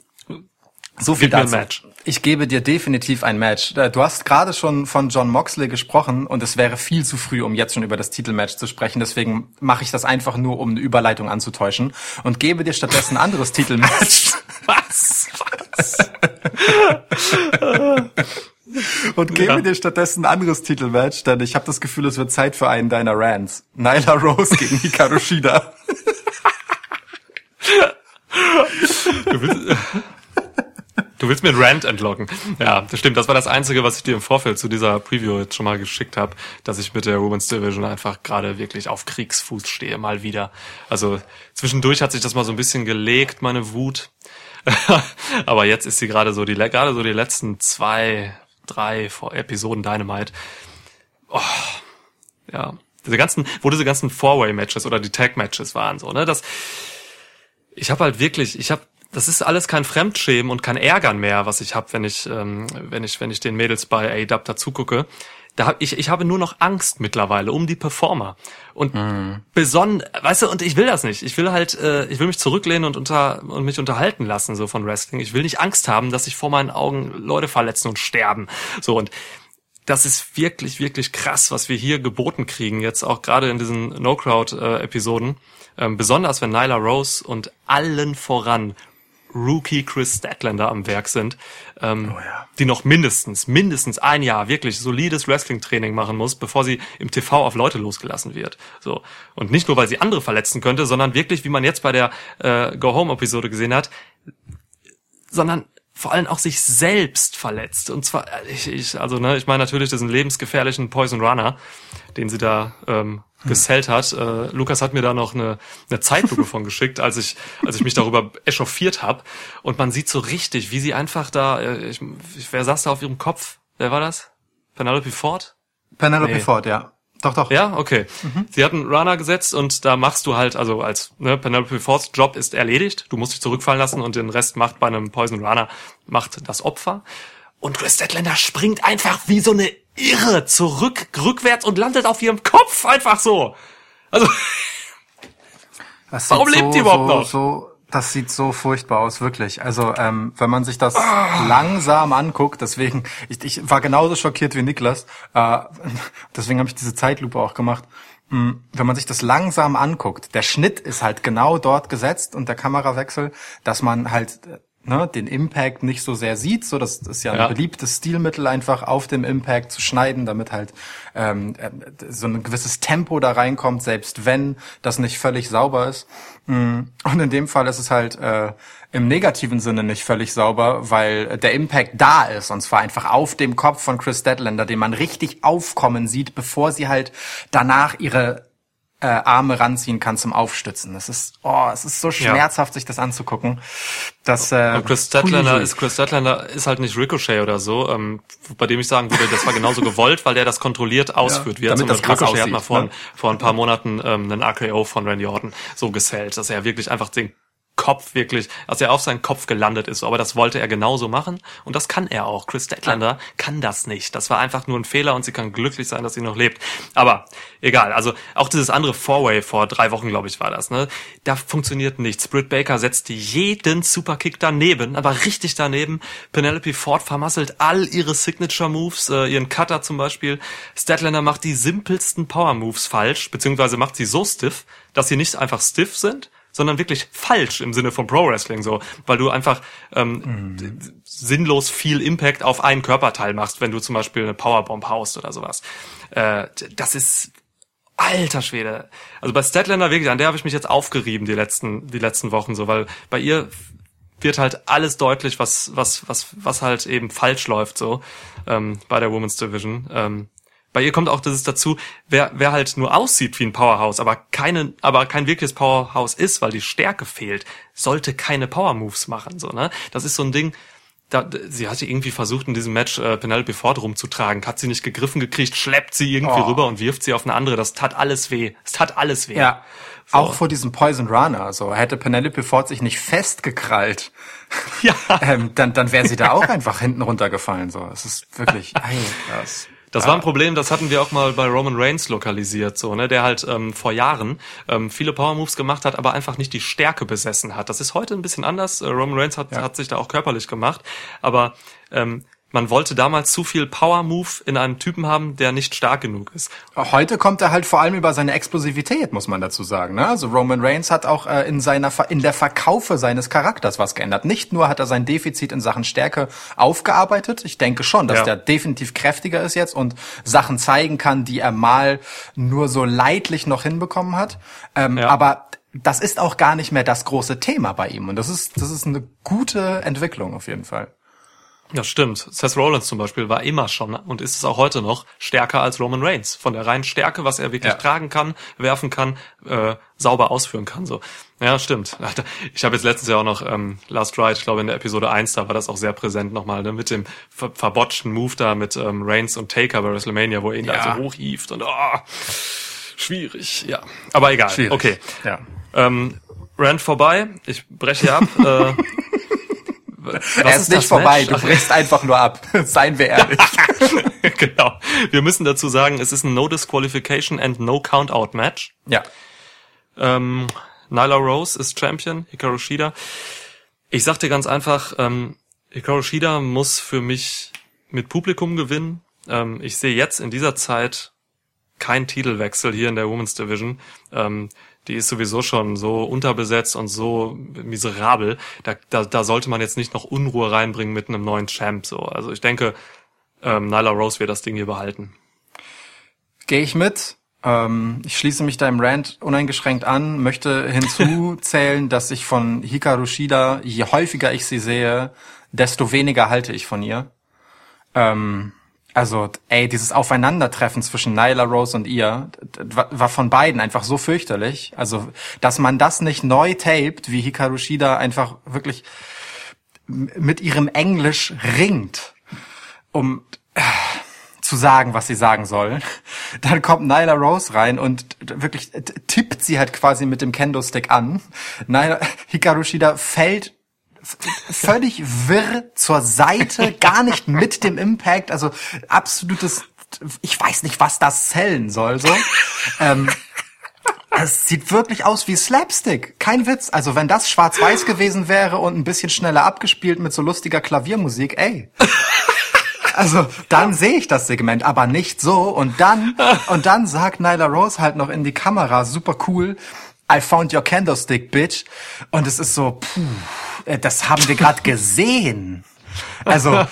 So viel Gib dazu. Match. Ich gebe dir definitiv ein Match. Äh, Du hast gerade schon von John Moxley gesprochen und es wäre viel zu früh, um jetzt schon über das Titelmatch zu sprechen. Deswegen mache ich das einfach nur, um eine Überleitung anzutäuschen und gebe dir stattdessen ein anderes (laughs) Titelmatch. Was? (laughs) Und gebe Ja. dir stattdessen ein anderes Titelmatch, denn ich habe das Gefühl, es wird Zeit für einen deiner Rants. Nyla Rose gegen Hikaru Shida. (laughs) Du willst, du willst mir einen Rant entlocken. Ja, das stimmt. Das war das Einzige, was ich dir im Vorfeld zu dieser Preview jetzt schon mal geschickt habe, dass ich mit der Women's Division einfach gerade wirklich auf Kriegsfuß stehe, mal wieder. Also zwischendurch hat sich das mal so ein bisschen gelegt, meine Wut. (laughs) Aber jetzt ist sie gerade so die, gerade so die letzten zwei, drei Episoden Dynamite. Oh, ja. Diese ganzen, wo diese ganzen Four-Way-Matches oder die Tag-Matches waren, so, ne, das, ich habe halt wirklich, ich habe, das ist alles kein Fremdschämen und kein Ärgern mehr, was ich habe, wenn ich, ähm, wenn ich, wenn ich den Mädels bei AEW dazu gucke. Da hab ich, ich habe nur noch Angst mittlerweile um die Performer und besonnen, weißt du, und ich will das nicht. Ich will halt, äh, ich will mich zurücklehnen und unter und mich unterhalten lassen so von Wrestling. Ich will nicht Angst haben, dass sich vor meinen Augen Leute verletzen und sterben. So und das ist wirklich, wirklich krass, was wir hier geboten kriegen, jetzt auch gerade in diesen No-Crowd-Episoden. Ähm, besonders wenn Nyla Rose und allen voran Rookie Chris Statlander am Werk sind, ähm, ja. die noch mindestens, mindestens ein Jahr wirklich solides Wrestling-Training machen muss, bevor sie im TV auf Leute losgelassen wird. So Und nicht nur, weil sie andere verletzen könnte, sondern wirklich, wie man jetzt bei der äh, Go-Home-Episode gesehen hat, sondern vor allem auch sich selbst verletzt. Und zwar, äh, ich, ich also ne, ich meine natürlich diesen lebensgefährlichen Poison Runner, den sie da ähm, gesellt hat. Äh, Lukas hat mir da noch eine, eine Zeitlupe von geschickt, als ich, als ich mich darüber echauffiert habe. Und man sieht so richtig, wie sie einfach da, äh, ich, wer saß da auf ihrem Kopf? Wer war das? Penelope Ford? Penelope Nee. Ford, ja. Doch, doch. Ja, okay. Mhm. Sie hatten Runner gesetzt und da machst du halt, also als ne, Penelope Fords Job ist erledigt. Du musst dich zurückfallen lassen und den Rest macht bei einem Poison Runner macht das Opfer. Und Chris Statlander springt einfach wie so eine Irre zurück, rückwärts und landet auf ihrem Kopf einfach so. Also Das Warum lebt die überhaupt so, noch? So, das sieht so furchtbar aus, wirklich. Also ähm, wenn man sich das langsam anguckt, deswegen, ich, ich war genauso schockiert wie Niklas, äh, (laughs) deswegen habe ich diese Zeitlupe auch gemacht. Mm, Wenn man sich das langsam anguckt, der Schnitt ist halt genau dort gesetzt und der Kamerawechsel, dass man halt ne, den Impact nicht so sehr sieht. So, das ist ja ein Ja. beliebtes Stilmittel, einfach auf dem Impact zu schneiden, damit halt ähm, äh, so ein gewisses Tempo da reinkommt, selbst wenn das nicht völlig sauber ist. Mm, Und in dem Fall ist es halt äh, im negativen Sinne nicht völlig sauber, weil der Impact da ist und zwar einfach auf dem Kopf von Chris Statlander, den man richtig aufkommen sieht, bevor sie halt danach ihre äh, Arme ranziehen kann zum Aufstützen. Das ist, oh, es ist so schmerzhaft, sich das anzugucken. Dass, äh, Und Chris Statlander ist Chris Statlander ist halt nicht Ricochet oder so, ähm, bei dem ich sagen würde, das war genauso gewollt, weil der das kontrolliert ausführt. Wie damit zum das Ricochet hat aussieht, mal vor, ne? vor ein paar Monaten ähm, einen RKO von Randy Orton so gesellt, dass er wirklich einfach den Kopf wirklich, als er auf seinen Kopf gelandet ist. Aber das wollte er genauso machen und das kann er auch. Chris Statlander kann das nicht. Das war einfach nur ein Fehler und sie kann glücklich sein, dass sie noch lebt. Aber egal. Also auch dieses andere Four-Way vor drei Wochen, glaube ich, war das. Ne? Da funktioniert nichts. Britt Baker setzt jeden Superkick daneben, aber richtig daneben. Penelope Ford vermasselt all ihre Signature-Moves, äh, ihren Cutter zum Beispiel. Statlander macht die simpelsten Power-Moves falsch, beziehungsweise macht sie so stiff, dass sie nicht einfach stiff sind, sondern wirklich falsch im Sinne von Pro Wrestling so, weil du einfach ähm, mhm. sinnlos viel Impact auf einen Körperteil machst, wenn du zum Beispiel eine Powerbomb haust oder sowas. Äh, das ist alter Schwede. Also bei Statlander wirklich, an der habe ich mich jetzt aufgerieben die letzten die letzten Wochen so, weil bei ihr wird halt alles deutlich, was was was was halt eben falsch läuft so ähm, bei der Women's Division. Ähm, bei ihr kommt auch das dazu, wer, wer halt nur aussieht wie ein Powerhouse, aber keine, aber kein wirkliches Powerhouse ist, weil die Stärke fehlt, sollte keine Power Moves machen, so, ne? Das ist so ein Ding, da, sie hatte irgendwie versucht, in diesem Match äh, Penelope Ford rumzutragen, hat sie nicht gegriffen gekriegt, schleppt sie irgendwie oh. rüber und wirft sie auf eine andere. Das tat alles weh. Es tat alles weh. Ja. So. Auch vor diesem Poison Runner, so hätte Penelope Ford sich nicht festgekrallt, (laughs) ja. ähm, dann, dann wäre sie da auch einfach hinten runtergefallen. So, es ist wirklich, ey, krass. Das war ein Problem, das hatten wir auch mal bei Roman Reigns lokalisiert, so, ne, der halt ähm, vor Jahren ähm, viele Power Moves gemacht hat, aber einfach nicht die Stärke besessen hat. Das ist heute ein bisschen anders. Äh, Roman Reigns hat, ja. hat sich da auch körperlich gemacht, aber ähm, man wollte damals zu viel Power Move in einem Typen haben, der nicht stark genug ist. Heute kommt er halt vor allem über seine Explosivität, muss man dazu sagen. Ne? Also Roman Reigns hat auch äh, in seiner in der Verkaufe seines Charakters was geändert. Nicht nur hat er sein Defizit in Sachen Stärke aufgearbeitet. Ich denke schon, dass ja. der definitiv kräftiger ist jetzt und Sachen zeigen kann, die er mal nur so leidlich noch hinbekommen hat. Ähm, ja. Aber das ist auch gar nicht mehr das große Thema bei ihm. Und das ist, das ist eine gute Entwicklung auf jeden Fall. Ja, stimmt. Seth Rollins zum Beispiel war immer schon und ist es auch heute noch stärker als Roman Reigns. Von der reinen Stärke, was er wirklich ja. tragen kann, werfen kann, äh, sauber ausführen kann. So, ja, stimmt. (laughs) Ich habe jetzt letztens ja auch noch ähm, Last Ride, ich glaube in der Episode 1, da war das auch sehr präsent nochmal, ne, mit dem ver verbotschten Move da mit ähm, Reigns und Taker bei WrestleMania, wo er ihn ja. da so hochhieft und oh, schwierig, ja. Aber egal. Schwierig. Okay. Ja. Ähm, Rand vorbei, ich breche hier ab. (laughs) äh, was er ist, ist nicht vorbei, Match? du brichst einfach nur ab. (laughs) Seien wir ehrlich. (laughs) genau. Wir müssen dazu sagen, es ist ein No Disqualification and No Countout Match. Ja. Ähm, Nyla Rose ist Champion, Hikaru Shida. Ich sag dir ganz einfach, ähm, Hikaru Shida muss für mich mit Publikum gewinnen. Ähm, ich sehe jetzt in dieser Zeit keinen Titelwechsel hier in der Women's Division. Ähm, die ist sowieso schon so unterbesetzt und so miserabel. Da, da, da sollte man jetzt nicht noch Unruhe reinbringen mit einem neuen Champ. So, also ich denke, ähm, Nyla Rose wird das Ding hier behalten. Gehe ich mit. Ähm, ich schließe mich deinem Rant uneingeschränkt an, möchte hinzuzählen, (laughs) dass ich von Hikaru Shida, je häufiger ich sie sehe, desto weniger halte ich von ihr. Ähm, also, ey, dieses Aufeinandertreffen zwischen Nyla Rose und ihr war von beiden einfach so fürchterlich. Also, dass man das nicht neu taped, wie Hikaru Shida einfach wirklich mit ihrem Englisch ringt, um äh, zu sagen, was sie sagen soll. (laughs) Dann kommt Nyla Rose rein und wirklich tippt sie halt quasi mit dem Kendo-Stick an. Nyla, Hikaru Shida fällt völlig wirr zur Seite, (laughs) gar nicht mit dem Impact, also absolutes, ich weiß nicht, was das zählen soll, so. Ähm, es sieht wirklich aus wie Slapstick. Kein Witz. Also wenn das schwarz-weiß gewesen wäre und ein bisschen schneller abgespielt mit so lustiger Klaviermusik, ey. Also dann sehe ich das Segment, aber nicht so. Und dann und dann sagt Nyla Rose halt noch in die Kamera, super cool. I found your candlestick, bitch. Und es ist so, puh. Äh, das haben wir gerade gesehen. Also,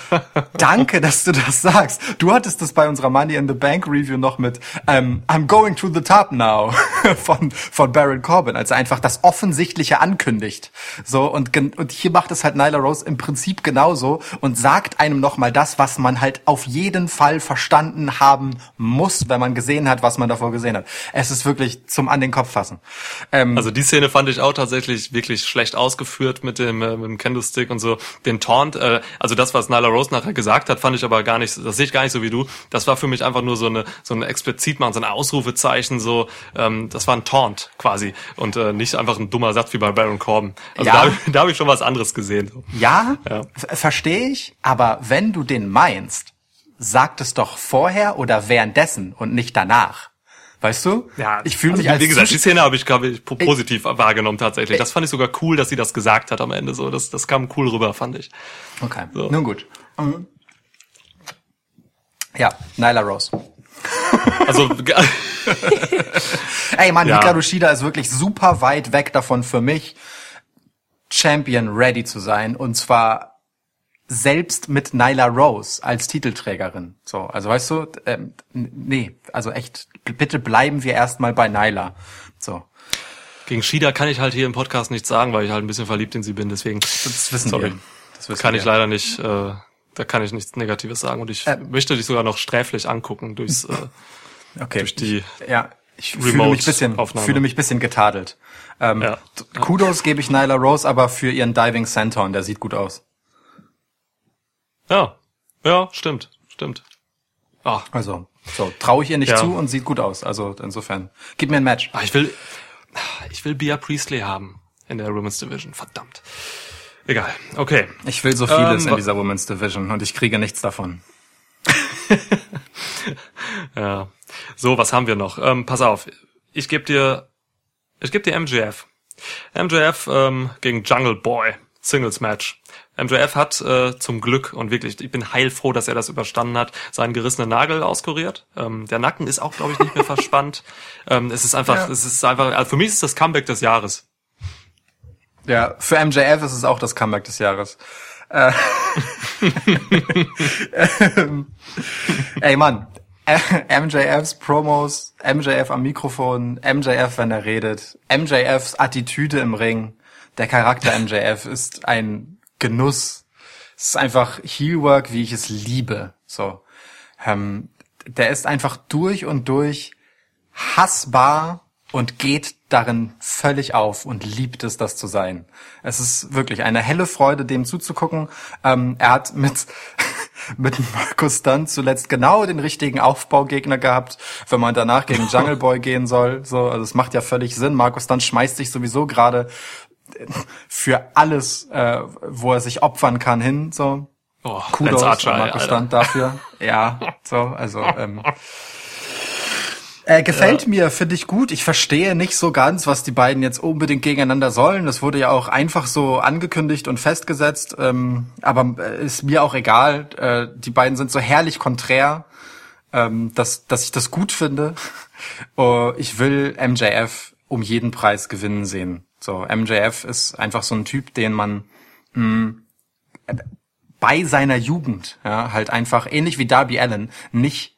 danke, dass du das sagst. Du hattest das bei unserer Money in the Bank Review noch mit ähm, I'm going to the top now (laughs) von, von Baron Corbin, als er einfach das Offensichtliche ankündigt. So, und, und hier macht es halt Nyla Rose im Prinzip genauso und sagt einem nochmal das, was man halt auf jeden Fall verstanden haben muss, wenn man gesehen hat, was man davor gesehen hat. Es ist wirklich zum an den Kopf fassen. Ähm, also die Szene fand ich auch tatsächlich wirklich schlecht ausgeführt mit dem, äh, mit dem Candlestick und so. Den Taunt, äh, also das, was Nyla Rose nachher gesagt hat, fand ich aber gar nicht, das sehe ich gar nicht so wie du. Das war für mich einfach nur so eine, so ein explizit machen, so ein Ausrufezeichen, so, ähm, das war ein Taunt quasi und äh, nicht einfach ein dummer Satz wie bei Baron Corbin. Also Ja. da, da habe ich schon was anderes gesehen. Ja, Ja. verstehe ich, aber wenn du den meinst, sag es doch vorher oder währenddessen und nicht danach. Weißt du? ich fühle also mich als wie gesagt, die Szene habe ich, glaube ich, po- positiv wahrgenommen tatsächlich. Das fand ich sogar cool, dass sie das gesagt hat am Ende. So, das, das kam cool rüber, fand ich. Okay, So. nun gut. Mhm. Ja, Nyla Rose. Also (laughs) Ey, Mann, Ja. Hikaru Shida ist wirklich super weit weg davon für mich, Champion ready zu sein. Und zwar selbst mit Nyla Rose als Titelträgerin. So, also weißt du, ähm, nee, also echt, bitte bleiben wir erstmal bei Nyla. So, gegen Shida kann ich halt hier im Podcast nichts sagen, weil ich halt ein bisschen verliebt in sie bin. Deswegen das wissen Sorry. wir. Das wissen kann wir. ich leider nicht, äh, da kann ich nichts Negatives sagen. Und ich Äh. möchte dich sogar noch sträflich angucken durchs, äh, (laughs) okay. durch die Ja, ich fühle mich bisschen, Aufnahme. fühle mich bisschen getadelt. Ähm, Ja. Kudos gebe ich Nyla Rose aber für ihren Diving Senton, der sieht gut aus. Ja, ja, stimmt, stimmt. Ah, Also, so, traue ich ihr nicht Ja. zu und sieht gut aus. Also insofern, gib mir ein Match. ah, ich will, ich will Bia Priestley haben in der Women's Division. Verdammt. Egal. Okay. Ich will so vieles Ähm, in dieser Women's Division und ich kriege nichts davon. (laughs) Ja. So, was haben wir noch? Ähm, pass auf. Ich gebe dir, ich gebe dir MJF. MJF ähm, gegen Jungle Boy. Singles Match. MJF hat äh, zum Glück und wirklich, ich bin heilfroh, dass er das überstanden hat, seinen gerissenen Nagel auskuriert. Ähm, der Nacken ist auch, glaube ich, nicht mehr verspannt. (laughs) Ähm, es ist einfach, Ja. es ist einfach, also für mich ist es das Comeback des Jahres. Ja, für MJF ist es auch das Comeback des Jahres. Äh, (laughs) Ey Mann, äh, MJFs Promos, MJF am Mikrofon, MJF, wenn er redet, MJFs Attitüde im Ring, der Charakter MJF ist ein Genuss. Es ist einfach Heelwork, wie ich es liebe. So, ähm, der ist einfach durch und durch hassbar und geht darin völlig auf und liebt es, das zu sein. Es ist wirklich eine helle Freude, dem zuzugucken. Ähm, er hat mit, (laughs) mit Markus Dunn zuletzt genau den richtigen Aufbaugegner gehabt, wenn man danach gegen (laughs) Jungle Boy gehen soll. So, also es macht ja völlig Sinn. Markus Dunn schmeißt sich sowieso gerade für alles, äh, wo er sich opfern kann, hin. So, Oh, Kudos Archer, Markus. Dunn dafür. Ja, so, also ähm, äh, gefällt mir, finde ich gut. Ich verstehe nicht so ganz, was die beiden jetzt unbedingt gegeneinander sollen. Das wurde ja auch einfach so angekündigt und festgesetzt. Ähm, aber äh, ist mir auch egal. Äh, die beiden sind so herrlich konträr, ähm, dass, dass ich das gut finde. (laughs) Oh, ich will MJF um jeden Preis gewinnen sehen. So, MJF ist einfach so ein Typ, den man bei seiner Jugend, ja, halt einfach ähnlich wie Darby Allen nicht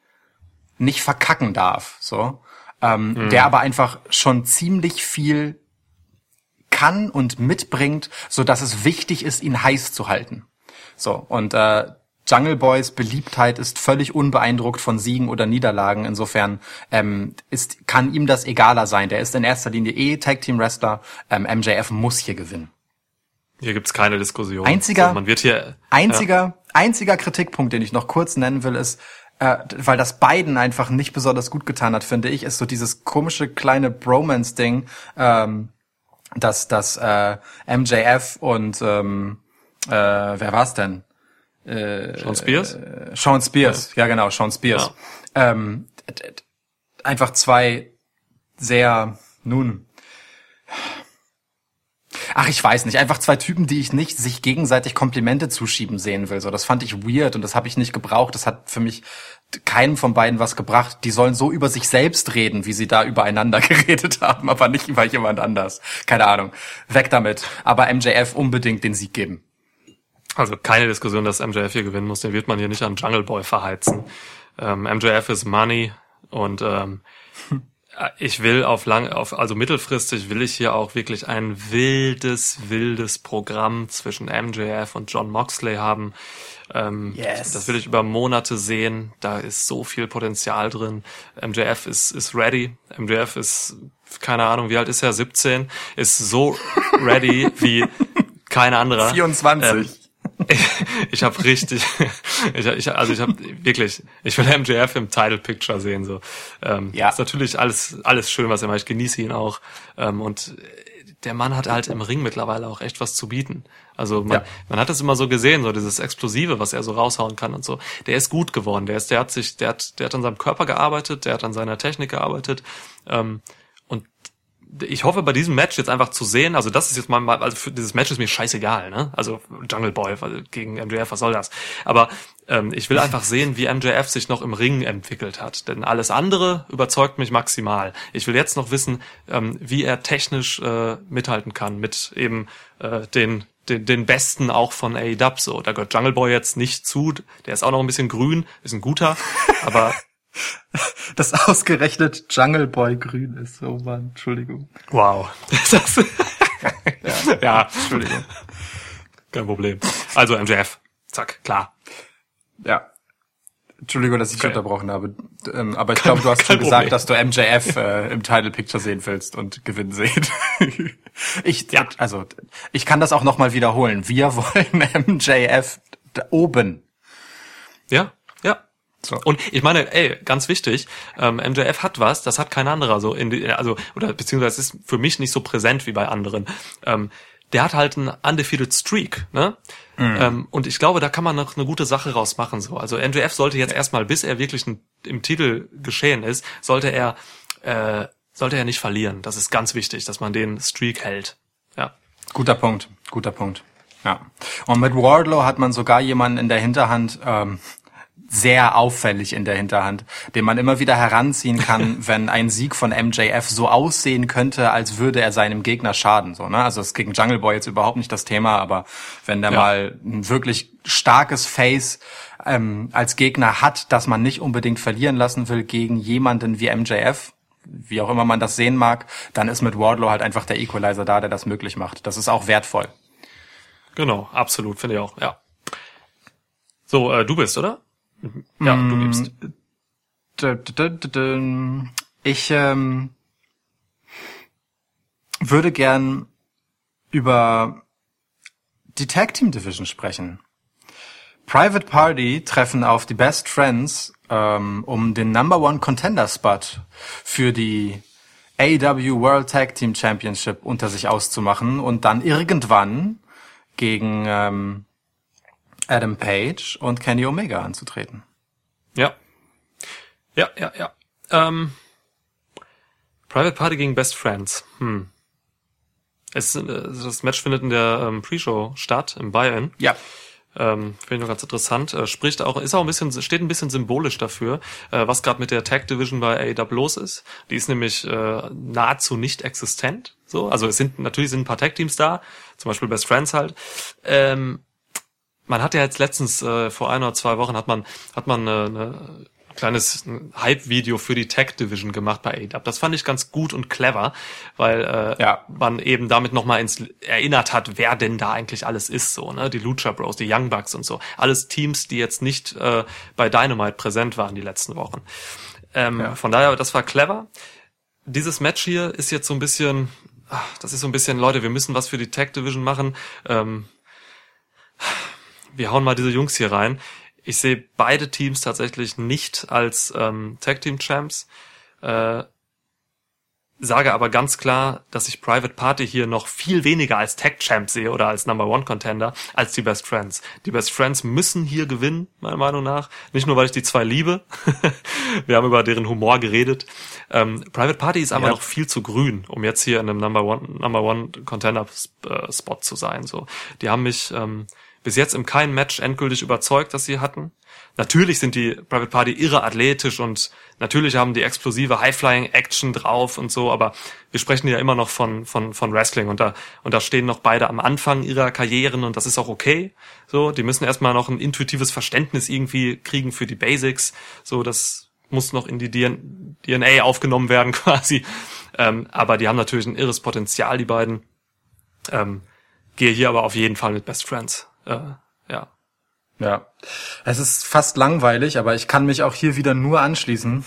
nicht verkacken darf, so, ähm, der aber einfach schon ziemlich viel kann und mitbringt, so dass es wichtig ist, ihn heiß zu halten. So und äh, Jungle Boys Beliebtheit ist völlig unbeeindruckt von Siegen oder Niederlagen. Insofern ähm, ist kann ihm das egaler sein. Der ist in erster Linie eh Tag Team Wrestler. Ähm, MJF muss hier gewinnen. Hier gibt's keine Diskussion. Einziger- so, man wird hier Einziger, einziger Kritikpunkt, den ich noch kurz nennen will, ist, äh, weil das beiden einfach nicht besonders gut getan hat, finde ich, ist so dieses komische kleine Bromance-Ding, ähm, dass dass äh, MJF und ähm, äh, wer war's denn? Ja, Sean Spears. Äh, Sean Spears, ja, genau, Sean Spears. Ähm, d- d- einfach zwei sehr, nun, Ach, ich weiß nicht. Einfach zwei Typen, die ich nicht sich gegenseitig Komplimente zuschieben sehen will. So, das fand ich weird und das habe ich nicht gebraucht. Das hat für mich keinem von beiden was gebracht. Die sollen so über sich selbst reden, wie sie da übereinander (laughs) geredet haben, aber nicht über jemand anders. Keine Ahnung. Weg damit. Aber MJF unbedingt den Sieg geben. Also keine Diskussion, dass MJF hier gewinnen muss. Den wird man hier nicht an Jungle Boy verheizen. Ähm, MJF ist Money und ähm, ich will auf lang, auf also mittelfristig will ich hier auch wirklich ein wildes, wildes Programm zwischen MJF und John Moxley haben. Ähm, Yes. Das will ich über Monate sehen. Da ist so viel Potenzial drin. MJF ist ist ready. MJF ist keine Ahnung, wie alt ist er? 17. Ist so ready wie (laughs) kein anderer. 24. Ähm, (laughs) ich habe richtig, (laughs) ich, ich, also ich habe wirklich, ich will MJF im Title Picture sehen so. Ähm, Ja. Ist natürlich alles alles schön, was er macht. Ich genieße ihn auch. Ähm, und der Mann hat halt im Ring mittlerweile auch echt was zu bieten. Also man, Ja. man hat es immer so gesehen, so dieses Explosive, was er so raushauen kann und so. Der ist gut geworden. Der ist, der hat sich, der hat, der hat an seinem Körper gearbeitet, der hat an seiner Technik gearbeitet. Ähm, ich hoffe bei diesem Match jetzt einfach zu sehen, also das ist jetzt mal, also für dieses Match ist mir scheißegal, ne? Also Jungle Boy gegen MJF, was soll das? Aber ähm, ich will einfach sehen, wie MJF sich noch im Ring entwickelt hat, denn alles andere überzeugt mich maximal. Ich will jetzt noch wissen, ähm, wie er technisch äh, mithalten kann mit eben äh, den den, den Besten auch von AEW so. Da gehört Jungle Boy jetzt nicht zu, der ist auch noch ein bisschen grün, ist ein guter, aber (laughs) Dass ausgerechnet Jungle Boy grün ist. Oh Mann, Entschuldigung. Wow. (laughs) Das, ja, Entschuldigung. Kein Problem. Also MJF. Zack, klar. Ja. Entschuldigung, dass ich dich Okay. unterbrochen habe. Ähm, aber ich glaube, du hast schon gesagt, Problem. dass du MJF äh, im Title Picture sehen willst und gewinnen sehen. (laughs) ich, Ja. also, ich kann das auch nochmal wiederholen. Wir wollen MJF da oben. Ja, ja. So. Und ich meine, ey, ganz wichtig, ähm, MJF hat was, das hat kein anderer so in die, also oder beziehungsweise ist für mich nicht so präsent wie bei anderen. Ähm, der hat halt einen undefeated Streak, ne? Ähm, und ich glaube, da kann man noch eine gute Sache rausmachen. So, also MJF sollte jetzt erstmal, bis er wirklich ein, im Titel geschehen ist, sollte er äh, sollte er nicht verlieren. Das ist ganz wichtig, dass man den Streak hält. Ja. Guter Punkt, guter Punkt. Ja. Und mit Wardlow hat man sogar jemanden in der Hinterhand, ähm, sehr auffällig in der Hinterhand, den man immer wieder heranziehen kann, (laughs) wenn ein Sieg von MJF so aussehen könnte, als würde er seinem Gegner schaden. So, ne? Also das ist gegen Jungle Boy jetzt überhaupt nicht das Thema, aber wenn der Ja. mal ein wirklich starkes Face ähm, als Gegner hat, das man nicht unbedingt verlieren lassen will gegen jemanden wie MJF, wie auch immer man das sehen mag, dann ist mit Wardlow halt einfach der Equalizer da, der das möglich macht. Das ist auch wertvoll. Genau, absolut, finde ich auch, ja. So, äh, du bist, oder? Ja, du gibst. D- d- Ich ähm, würde gern über die Tag Team Division sprechen. Private Party treffen auf die Best Friends ähm, um den Number One Contender Spot für die AEW World Tag Team Championship unter sich auszumachen und dann irgendwann gegen ähm, Adam Page und Kenny Omega anzutreten. Ja. Ja, ja, ja. Ähm, Private Party gegen Best Friends. Hm. Es, äh, das Match findet in der ähm, Pre-Show statt, im Buy-In. Ja. Ähm, Finde ich noch ganz interessant. Äh, spricht auch, ist auch ein bisschen, steht ein bisschen symbolisch dafür, äh, was gerade mit der Tag Division bei AEW los ist. Die ist nämlich äh, nahezu nicht existent. So, also es sind natürlich sind ein paar Tag Teams da, zum Beispiel Best Friends halt. Ähm, man hat ja jetzt letztens äh, vor ein oder zwei Wochen hat man hat man eine, eine kleines Hype-Video für die Tech Division gemacht bei AEW. Das fand ich ganz gut und clever, weil äh, Ja. man eben damit nochmal ins erinnert hat, wer denn da eigentlich alles ist, so, ne? Die Lucha Bros, die Young Bucks und so. Alles Teams, die jetzt nicht äh, bei Dynamite präsent waren die letzten Wochen. Ähm, Ja. Von daher, das war clever. Dieses Match hier ist jetzt so ein bisschen, ach, das ist so ein bisschen, Leute, wir müssen was für die Tag Division machen. Ähm, wir hauen mal diese Jungs hier rein. Ich sehe beide Teams tatsächlich nicht als ähm, Tag Team Champs. Äh, sage aber ganz klar, dass ich Private Party hier noch viel weniger als Tag Champ sehe oder als Number One Contender als die Best Friends. Die Best Friends müssen hier gewinnen, meiner Meinung nach. Nicht nur, weil ich die zwei liebe. (laughs) Wir haben über deren Humor geredet. Ähm, Private Party ist aber Ja. noch viel zu grün, um jetzt hier in einem Number One, Number One Contender äh, Spot zu sein. So, die haben mich ähm, bis jetzt im keinen Match endgültig überzeugt, dass sie hatten. Natürlich sind die Private Party irre athletisch und natürlich haben die explosive High-Flying-Action drauf und so, aber wir sprechen ja immer noch von, von, von Wrestling und da, und da stehen noch beide am Anfang ihrer Karrieren und das ist auch okay. So, die müssen erstmal noch ein intuitives Verständnis irgendwie kriegen für die Basics. So, das muss noch in die DN DNA aufgenommen werden (laughs) quasi. Ähm, aber die haben natürlich ein irres Potenzial, die beiden. Ähm, gehe hier aber auf jeden Fall mit Best Friends. Äh, ja. Ja. Es ist fast langweilig, aber ich kann mich auch hier wieder nur anschließen.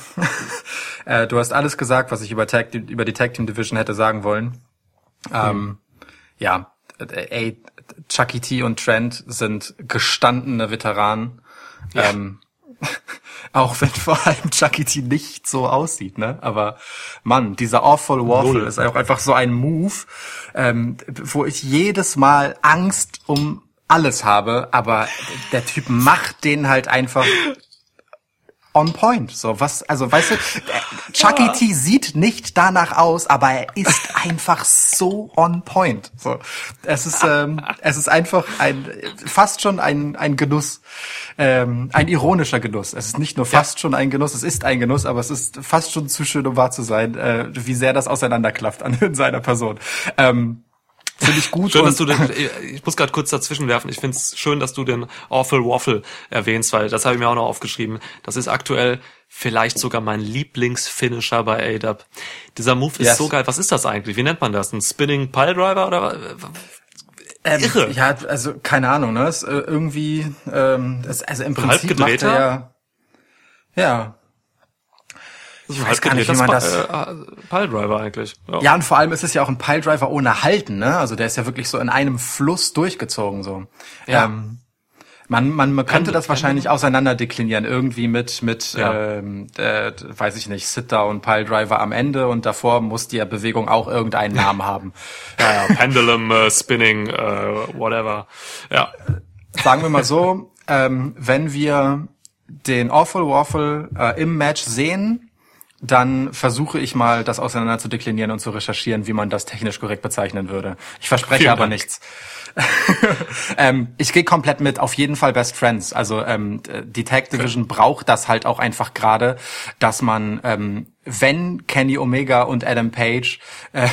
(laughs) äh, du hast alles gesagt, was ich über, Tag, über die Tag Team Division hätte sagen wollen. Ähm, ja, äh, ey, Chucky T und Trent sind gestandene Veteranen. Ja. Ähm, (laughs) auch wenn vor allem Chucky T nicht so aussieht, ne? Aber Mann, dieser Awful Waffle ist auch einfach so ein Move, ähm, wo ich jedes Mal Angst um alles habe, aber der Typ macht den halt einfach on point. So was, also weißt du, Chucky T sieht nicht danach aus, aber er ist einfach so on point. So, es ist, ähm, es ist einfach ein fast schon ein ein Genuss, ähm, ein ironischer Genuss. Es ist nicht nur fast schon ein Genuss, es ist ein Genuss, aber es ist fast schon zu schön, um wahr zu sein, äh, wie sehr das auseinanderklafft an in (laughs) seiner Person. Ähm, Finde ich gut. Schön, dass du den, ich muss gerade kurz dazwischen werfen. Ich finde es schön, dass du den Awful Waffle erwähnst, weil das habe ich mir auch noch aufgeschrieben. Das ist aktuell vielleicht sogar mein Lieblingsfinisher bei ADAP. Dieser Move ist Yes. so geil. Was ist das eigentlich? Wie nennt man das? Ein Spinning Pile Driver oder? Ähm, Irre. Ja, also keine Ahnung, ne? Es, äh, irgendwie, ähm, das, also im Prinzip macht er ja, ja, Ich weiß gar nicht, wie man das- Äh, Pile Driver eigentlich. Ja. ja und vor allem ist es ja auch ein Piledriver ohne Halten, ne? Also der ist ja wirklich so in einem Fluss durchgezogen so. Ja. Ähm, man, man, man könnte das wahrscheinlich auseinander deklinieren, irgendwie mit, mit Ja. ähm, äh, weiß ich nicht, Sit-Down, Piledriver am Ende und davor muss die Bewegung auch irgendeinen Namen (laughs) haben. Ja, ja, Pendulum, äh, Spinning, äh, whatever. Ja. sagen wir mal so, ähm, wenn wir den Awful Waffle äh, im Match sehen, dann versuche ich mal, das auseinander zu deklinieren und zu recherchieren, wie man das technisch korrekt bezeichnen würde. Ich verspreche Vielen aber Dank. nichts. (laughs) ähm, ich gehe komplett mit, auf jeden Fall Best Friends. Also ähm, die Tag Division braucht das halt auch einfach gerade, dass man, ähm, wenn Kenny Omega und Adam Page äh,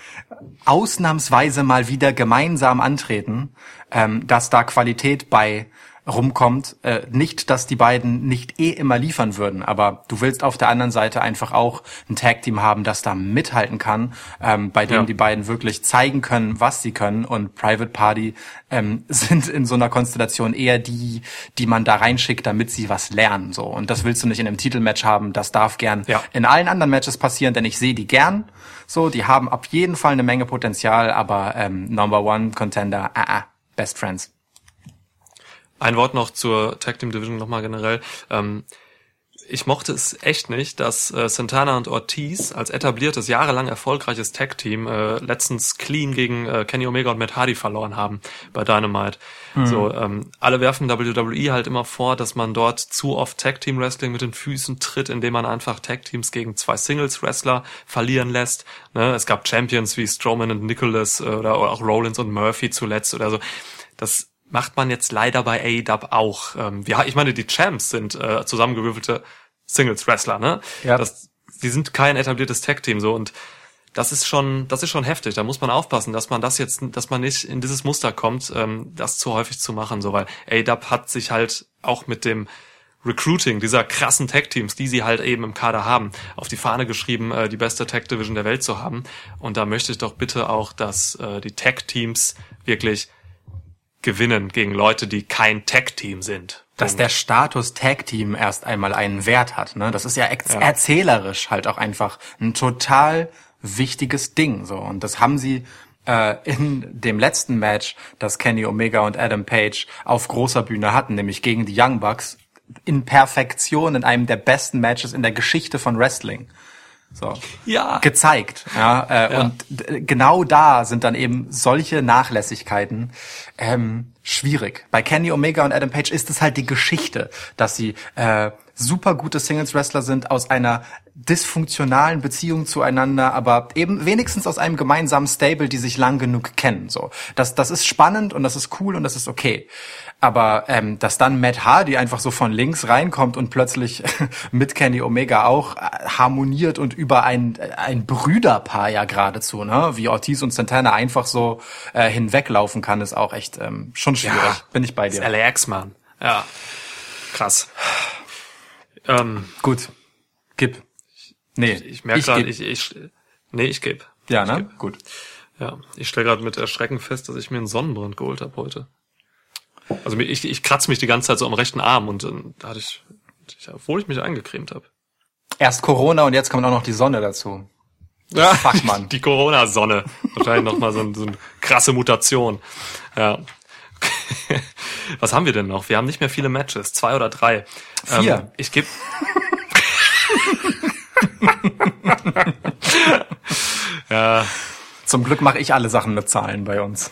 (laughs) ausnahmsweise mal wieder gemeinsam antreten, ähm, dass da Qualität bei rumkommt. Äh, nicht, dass die beiden nicht eh immer liefern würden, aber du willst auf der anderen Seite einfach auch ein Tag-Team haben, das da mithalten kann, ähm, bei dem Ja. die beiden wirklich zeigen können, was sie können. Und Private Party ähm, (laughs) sind in so einer Konstellation eher die, die man da reinschickt, damit sie was lernen. So Und das willst du nicht in einem Titelmatch haben. Das darf gern Ja. in allen anderen Matches passieren, denn ich sehe die gern. So, die haben auf jeden Fall eine Menge Potenzial, aber ähm, Number One Contender, ah, ah, Best Friends. Ein Wort noch zur Tag Team Division nochmal generell. Ähm, ich mochte es echt nicht, dass äh, Santana und Ortiz als etabliertes, jahrelang erfolgreiches Tag-Team äh, letztens clean gegen äh, Kenny Omega und Matt Hardy verloren haben bei Dynamite. So, ähm, alle werfen WWE halt immer vor, dass man dort zu oft Tag-Team-Wrestling mit den Füßen tritt, indem man einfach Tag-Teams gegen zwei Singles-Wrestler verlieren lässt. Ne? Es gab Champions wie Strowman und Nicholas äh, oder auch Rollins und Murphy zuletzt oder so. Das macht man jetzt leider bei AEW auch. Ähm, ja, ich meine, die Champs sind äh, zusammengewürfelte Singles-Wrestler, ne? Ja. Das, die sind kein etabliertes Tag-Team so und das ist schon, das ist schon heftig. Da muss man aufpassen, dass man das jetzt, dass man nicht in dieses Muster kommt, ähm, das zu häufig zu machen, so weil AEW hat sich halt auch mit dem Recruiting dieser krassen Tag-Teams, die sie halt eben im Kader haben, auf die Fahne geschrieben, äh, die beste Tag-Division der Welt zu haben. Und da möchte ich doch bitte auch, dass äh, die Tag-Teams wirklich gewinnen gegen Leute, die kein Tag-Team sind. Dass Punkt. der Status Tag Team erst einmal einen Wert hat, ne? Das ist ja, Ja. erzählerisch halt auch einfach ein total wichtiges Ding, so. Und das haben sie äh, in dem letzten Match, das Kenny Omega und Adam Page auf großer Bühne hatten, nämlich gegen die Young Bucks, in Perfektion in einem der besten Matches in der Geschichte von Wrestling. So. Ja. gezeigt. Ja, äh, Ja. Und genau da sind dann eben solche Nachlässigkeiten ähm, schwierig. Bei Kenny Omega und Adam Page ist es halt die Geschichte, dass sie äh, super gute Singles-Wrestler sind aus einer dysfunktionalen Beziehung zueinander, aber eben wenigstens aus einem gemeinsamen Stable, die sich lang genug kennen. So, das das ist spannend und das ist cool und das ist okay. Aber ähm, dass dann Matt Hardy einfach so von links reinkommt und plötzlich (laughs) mit Kenny Omega auch äh, harmoniert und über ein, ein Brüderpaar ja geradezu, ne? wie Ortiz und Santana einfach so äh, hinweglaufen kann, ist auch echt ähm, schon schwierig. Ja. Bin ich bei Das dir. LAX, Mann. Ja. Krass. Ähm, Gut. Gib. Nee, ich merke gerade, ich, ich, nee, ich gebe. ja, ich ne? geb. Gut. Ja, ich stelle gerade mit Erschrecken fest, dass ich mir einen Sonnenbrand geholt habe heute. Also ich, ich kratze mich die ganze Zeit so am rechten Arm und ähm, da hatte ich, ich, obwohl ich mich eingecremt habe. Erst Corona und jetzt kommt auch noch die Sonne dazu. (laughs) Ja, Fuck, Mann. Die Corona-Sonne. Wahrscheinlich nochmal so, ein- so eine krasse Mutation. Ja. (laughs) Was haben wir denn noch? Wir haben nicht mehr viele Matches, zwei oder drei. Vier. Ähm, ich gebe. (laughs) ja, Zum Glück mache ich alle Sachen mit Zahlen bei uns.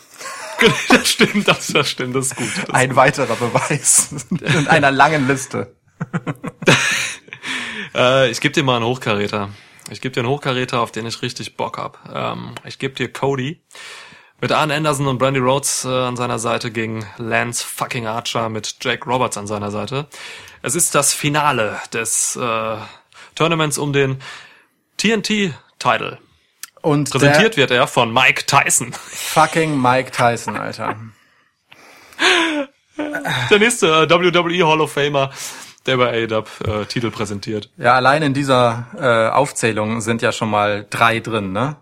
(laughs) das stimmt, das, das stimmt, das ist gut. Das Ein weiterer Beweis (laughs) in einer langen Liste. (laughs) Äh, ich gebe dir mal einen Hochkaräter. Ich gebe dir einen Hochkaräter, auf den ich richtig Bock hab. Ähm, ich gebe dir Cody mit Arne Anderson und Brandy Rhodes äh, an seiner Seite gegen Lance fucking Archer mit Jake Roberts an seiner Seite. Es ist das Finale des äh, Tournaments um den TNT-Title. Und Präsentiert wird er von Mike Tyson. fucking Mike Tyson, Alter. Der nächste äh, WWE Hall of Famer, der bei AEW äh, Titel präsentiert. Ja, allein in dieser äh, Aufzählung sind ja schon mal drei drin, ne?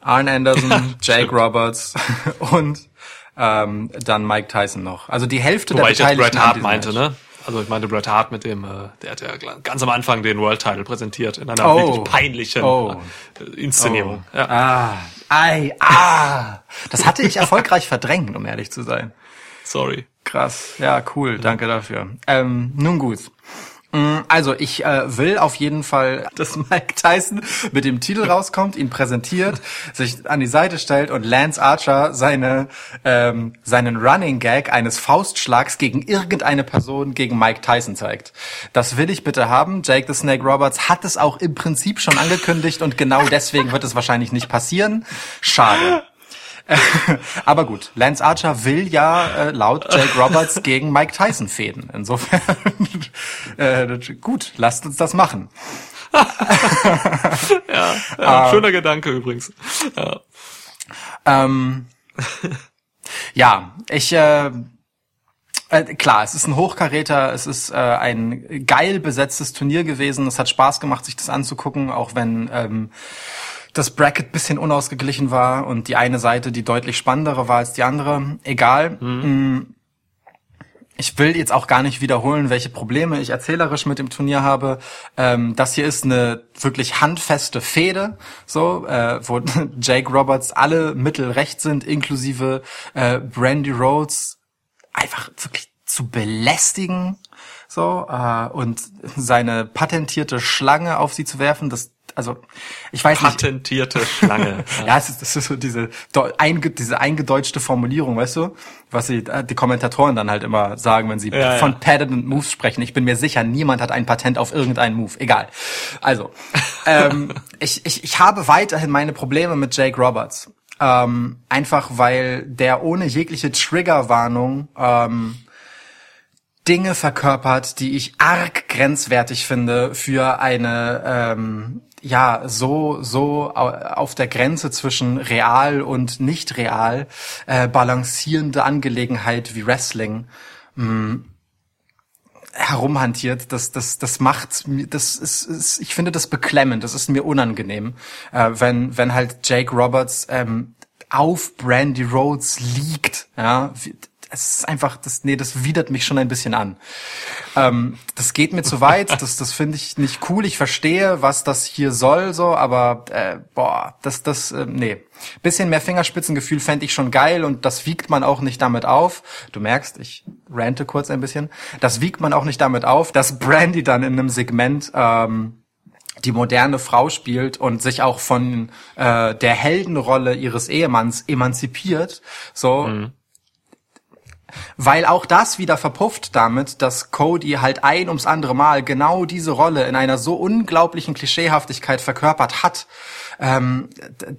Arn Anderson, Jake Roberts (laughs) und ähm, dann Mike Tyson noch. Also die Hälfte Wobei der ich jetzt Beteiligten Bret Hart meinte, Match. ne? Also ich meinte Bret Hart mit dem, äh, der hat ja ganz am Anfang den World Title präsentiert in einer Oh. wirklich peinlichen Oh. äh, Inszenierung. Ja. Ah, ei, ah. Das hatte ich erfolgreich verdrängt, um ehrlich zu sein. Sorry. Krass. Ja, cool. Danke dafür. Ähm, nun gut. Mm, Also ich äh, will auf jeden Fall, (laughs) dass Mike Tyson mit dem Titel rauskommt, ihn präsentiert, (laughs) sich an die Seite stellt und Lance Archer seine ähm, seinen Running Gag eines Faustschlags gegen irgendeine Person gegen Mike Tyson zeigt. Das will ich bitte haben. Jake the Snake Roberts hat es auch im Prinzip schon angekündigt und genau (laughs) deswegen wird es wahrscheinlich nicht passieren. Schade. (laughs) Aber gut, Lance Archer will ja äh, laut Jake Roberts (laughs) gegen Mike Tyson fäden. Insofern (laughs) äh, gut, lasst uns das machen. Ja, Ah. schöner Gedanke übrigens. Ja. Ähm, ja, ich äh, äh, klar, es ist ein Hochkaräter, es ist äh, ein geil besetztes Turnier gewesen. Es hat Spaß gemacht, sich das anzugucken, auch wenn ähm, das Bracket bisschen unausgeglichen war und die eine Seite die deutlich spannendere war als die andere. Egal. Mm, Ich will jetzt auch gar nicht wiederholen, welche Probleme ich erzählerisch mit dem Turnier habe. Ähm, das hier ist eine wirklich handfeste Fehde, so, äh, wo (laughs) Jake Roberts alle Mittel recht sind, inklusive äh, Brandy Rhodes einfach wirklich zu belästigen, so, äh, und seine patentierte Schlange auf sie zu werfen, das, also, ich weiß nicht. Patentierte Schlange. (laughs) Ja, es ist, das ist so diese, einge, diese eingedeutschte Formulierung, weißt du? Was sie, äh, die Kommentatoren dann halt immer sagen, wenn sie Ja, ja. von Patented Moves sprechen. Ich bin mir sicher, niemand hat ein Patent auf irgendeinen Move. Egal. Also, (laughs) ähm, ich, ich, ich habe weiterhin meine Probleme mit Jake Roberts. Ähm, einfach weil der ohne jegliche Triggerwarnung ähm, Dinge verkörpert, die ich arg grenzwertig finde für eine ähm, ja so so au- auf der Grenze zwischen real und nicht real äh, balancierende Angelegenheit wie Wrestling mh, herumhantiert, das, das, das macht, das ist, ist, ich finde das beklemmend, das ist mir unangenehm, äh, wenn, wenn halt Jake Roberts ähm, auf Brandy Rhodes liegt, ja, es ist einfach, das, nee, das widert mich schon ein bisschen an. Ähm, das geht mir zu weit, das, das finde ich nicht cool. Ich verstehe, was das hier soll, so, aber äh, boah, das, das, äh, nee. Bisschen mehr Fingerspitzengefühl fände ich schon geil und das wiegt man auch nicht damit auf. Du merkst, ich rante kurz ein bisschen. Das wiegt man auch nicht damit auf, dass Brandy dann in einem Segment ähm, die moderne Frau spielt und sich auch von äh, der Heldenrolle ihres Ehemanns emanzipiert. So, weil auch das wieder verpufft damit, dass Cody halt ein ums andere Mal genau diese Rolle in einer so unglaublichen Klischeehaftigkeit verkörpert hat, ähm,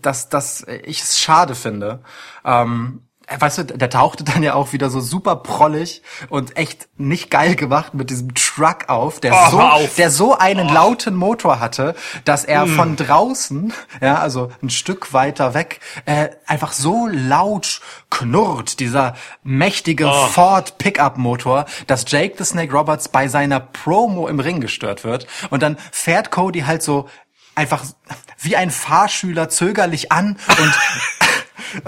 dass, dass ich es schade finde. Ähm, weißt du, der tauchte dann ja auch wieder so super prollig und echt nicht geil gemacht mit diesem Truck auf, der Oh, so, auf. der so einen lauten Motor hatte, dass er Hm. von draußen, ja, also ein Stück weiter weg, äh, einfach so laut knurrt, dieser mächtige Oh. Ford Pickup Motor, dass Jake the Snake Roberts bei seiner Promo im Ring gestört wird. Und dann fährt Cody halt so einfach wie ein Fahrschüler zögerlich an und (laughs)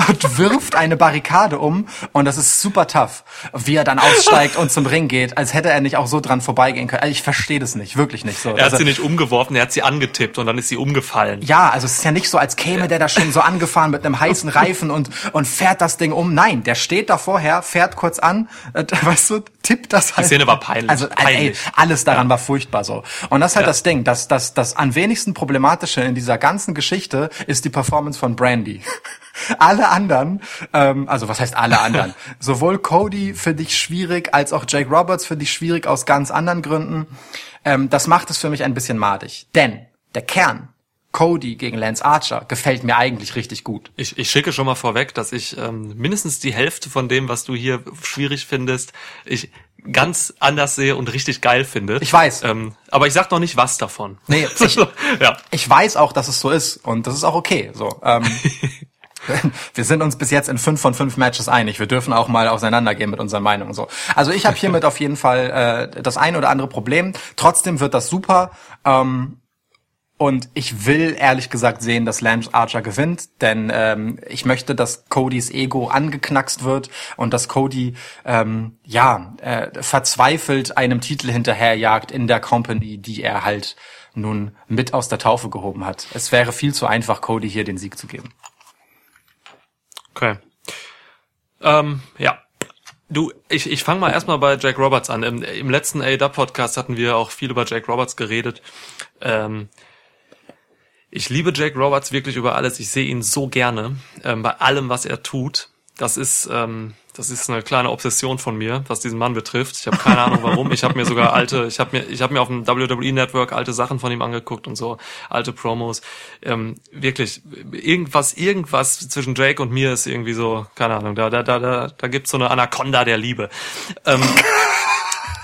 und wirft eine Barrikade um und das ist super tough. Wie er dann aussteigt und zum Ring geht, als hätte er nicht auch so dran vorbeigehen können. Also ich verstehe das nicht, wirklich nicht so. Er hat also, sie nicht umgeworfen, er hat sie angetippt und dann ist sie umgefallen. ja, also es ist ja nicht so, als käme der da schon so angefahren mit einem heißen (laughs) Reifen und, und fährt das Ding um. Nein, der steht da vorher, fährt kurz an, äh, weißt du, tippt das halt. Szene war peinlich, Also äh, ey, peinlich. alles daran war furchtbar so. Und das ist halt Ja. das Ding, dass das, das am wenigsten problematische in dieser ganzen Geschichte ist die Performance von Brandy. Alle anderen, ähm, also was heißt alle anderen? (laughs) Sowohl Cody finde ich schwierig, als auch Jake Roberts finde ich schwierig aus ganz anderen Gründen. Ähm, das macht es für mich ein bisschen madig. Denn der Kern, Cody gegen Lance Archer, gefällt mir eigentlich richtig gut. Ich, ich schicke schon mal vorweg, dass ich ähm, mindestens die Hälfte von dem, was du hier schwierig findest, ich ganz anders sehe und richtig geil finde. Ich weiß. Ähm, aber ich sag noch nicht was davon. Nee, (laughs) ich- ja. Ich weiß auch, dass es so ist und das ist auch okay. So, ähm, (laughs) (laughs) wir sind uns bis jetzt in fünf von fünf Matches einig. Wir dürfen auch mal auseinandergehen mit unseren Meinungen. So, also ich habe hiermit auf jeden Fall äh, das ein oder andere Problem. Trotzdem wird das super. Ähm, und ich will ehrlich gesagt sehen, dass Lance Archer gewinnt, denn ähm, ich möchte, dass Codys Ego angeknackst wird und dass Cody ähm, ja äh, verzweifelt einem Titel hinterherjagt in der Company, die er halt nun mit aus der Taufe gehoben hat. Es wäre viel zu einfach, Cody hier den Sieg zu geben. Okay. Ähm, ja. Du, ich, ich fange mal erstmal bei Jack Roberts an. Im, im letzten AEW-Podcast hatten wir auch viel über Jack Roberts geredet. Ähm, ich liebe Jack Roberts wirklich über alles. Ich sehe ihn so gerne ähm, bei allem, was er tut. Das ist, ähm, das ist eine kleine Obsession von mir, was diesen Mann betrifft. Ich habe keine Ahnung warum. Ich habe mir sogar alte, ich habe mir, ich habe mir auf dem WWE Network alte Sachen von ihm angeguckt und so alte Promos. Ähm, wirklich irgendwas, irgendwas zwischen Jake und mir ist irgendwie so, keine Ahnung. Da, da, da, da, da gibt's so eine Anaconda der Liebe. Ähm,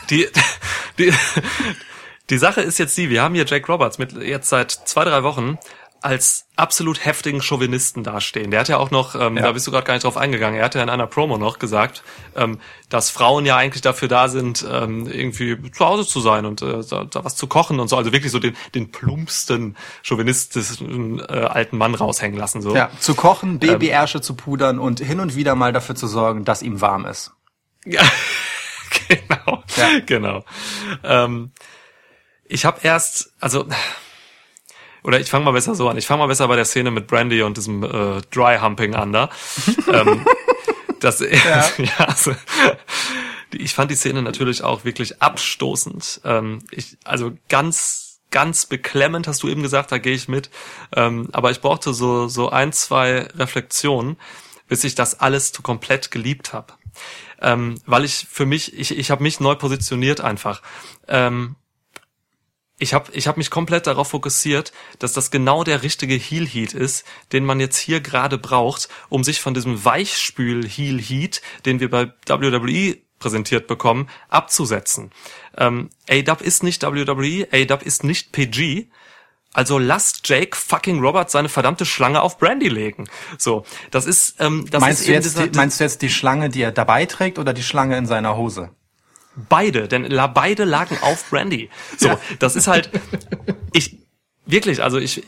die, die, die Sache ist jetzt die, wir haben hier Jack Roberts mit jetzt seit zwei, drei Wochen als absolut heftigen Chauvinisten dastehen. Der hat ja auch noch, ähm, Ja. da bist du gerade gar nicht drauf eingegangen, er hat ja in einer Promo noch gesagt, ähm, dass Frauen ja eigentlich dafür da sind, ähm, irgendwie zu Hause zu sein und äh, da, da was zu kochen und so. Also wirklich so den, den plumpsten chauvinistischen äh, alten Mann raushängen lassen. So. Ja, zu kochen, Babyärsche zu pudern und hin und wieder mal dafür zu sorgen, dass ihm warm ist. Ja, (laughs) genau, Ja. genau. Ähm, ich habe erst, also oder ich fange mal besser so an. Ich fange mal besser bei der Szene mit Brandy und diesem äh, Dry Humping an da. (laughs) ähm, das, (laughs) ja. also, die- ich fand die Szene natürlich auch wirklich abstoßend. Ähm, ich, also ganz, ganz beklemmend, hast du eben gesagt, da gehe ich mit. Ähm, aber ich brauchte so, so ein, zwei Reflexionen, bis ich das alles zu komplett geliebt habe. Ähm, weil ich für mich, ich, ich habe mich neu positioniert einfach. Ähm, ich habe ich hab mich komplett darauf fokussiert, dass das genau der richtige Heel Heat ist, den man jetzt hier gerade braucht, um sich von diesem Weichspül Heel Heat, den wir bei WWE präsentiert bekommen, abzusetzen. Ähm, AW ist nicht WWE, AW ist nicht PG. Also lasst Jake fucking Roberts seine verdammte Schlange auf Brandy legen. So, das ist ähm, das Meinst ist du, jetzt dieser, die, meinst du jetzt die Schlange, die er dabei trägt oder die Schlange in seiner Hose? Beide, denn la, beide lagen auf Brandy. So, das ist halt, ich, wirklich, also ich,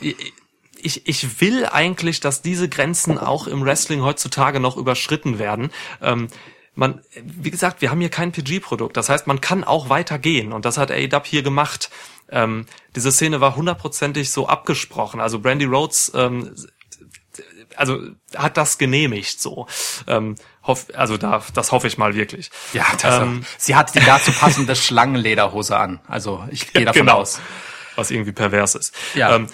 ich, ich will eigentlich, dass diese Grenzen auch im Wrestling heutzutage noch überschritten werden. Ähm, man, wie gesagt, wir haben hier kein PG-Produkt. Das heißt, man kann auch weitergehen. Und das hat AEW hier gemacht. Ähm, diese Szene war hundertprozentig so abgesprochen. Also Brandy Rhodes, ähm, also hat das genehmigt so. Ähm, hoff, also da, das hoffe ich mal wirklich. Ja, das Ähm, sie hat die dazu passende Schlangenlederhose an. Also ich gehe davon genau. aus. was irgendwie pervers ist. Ja. Ähm,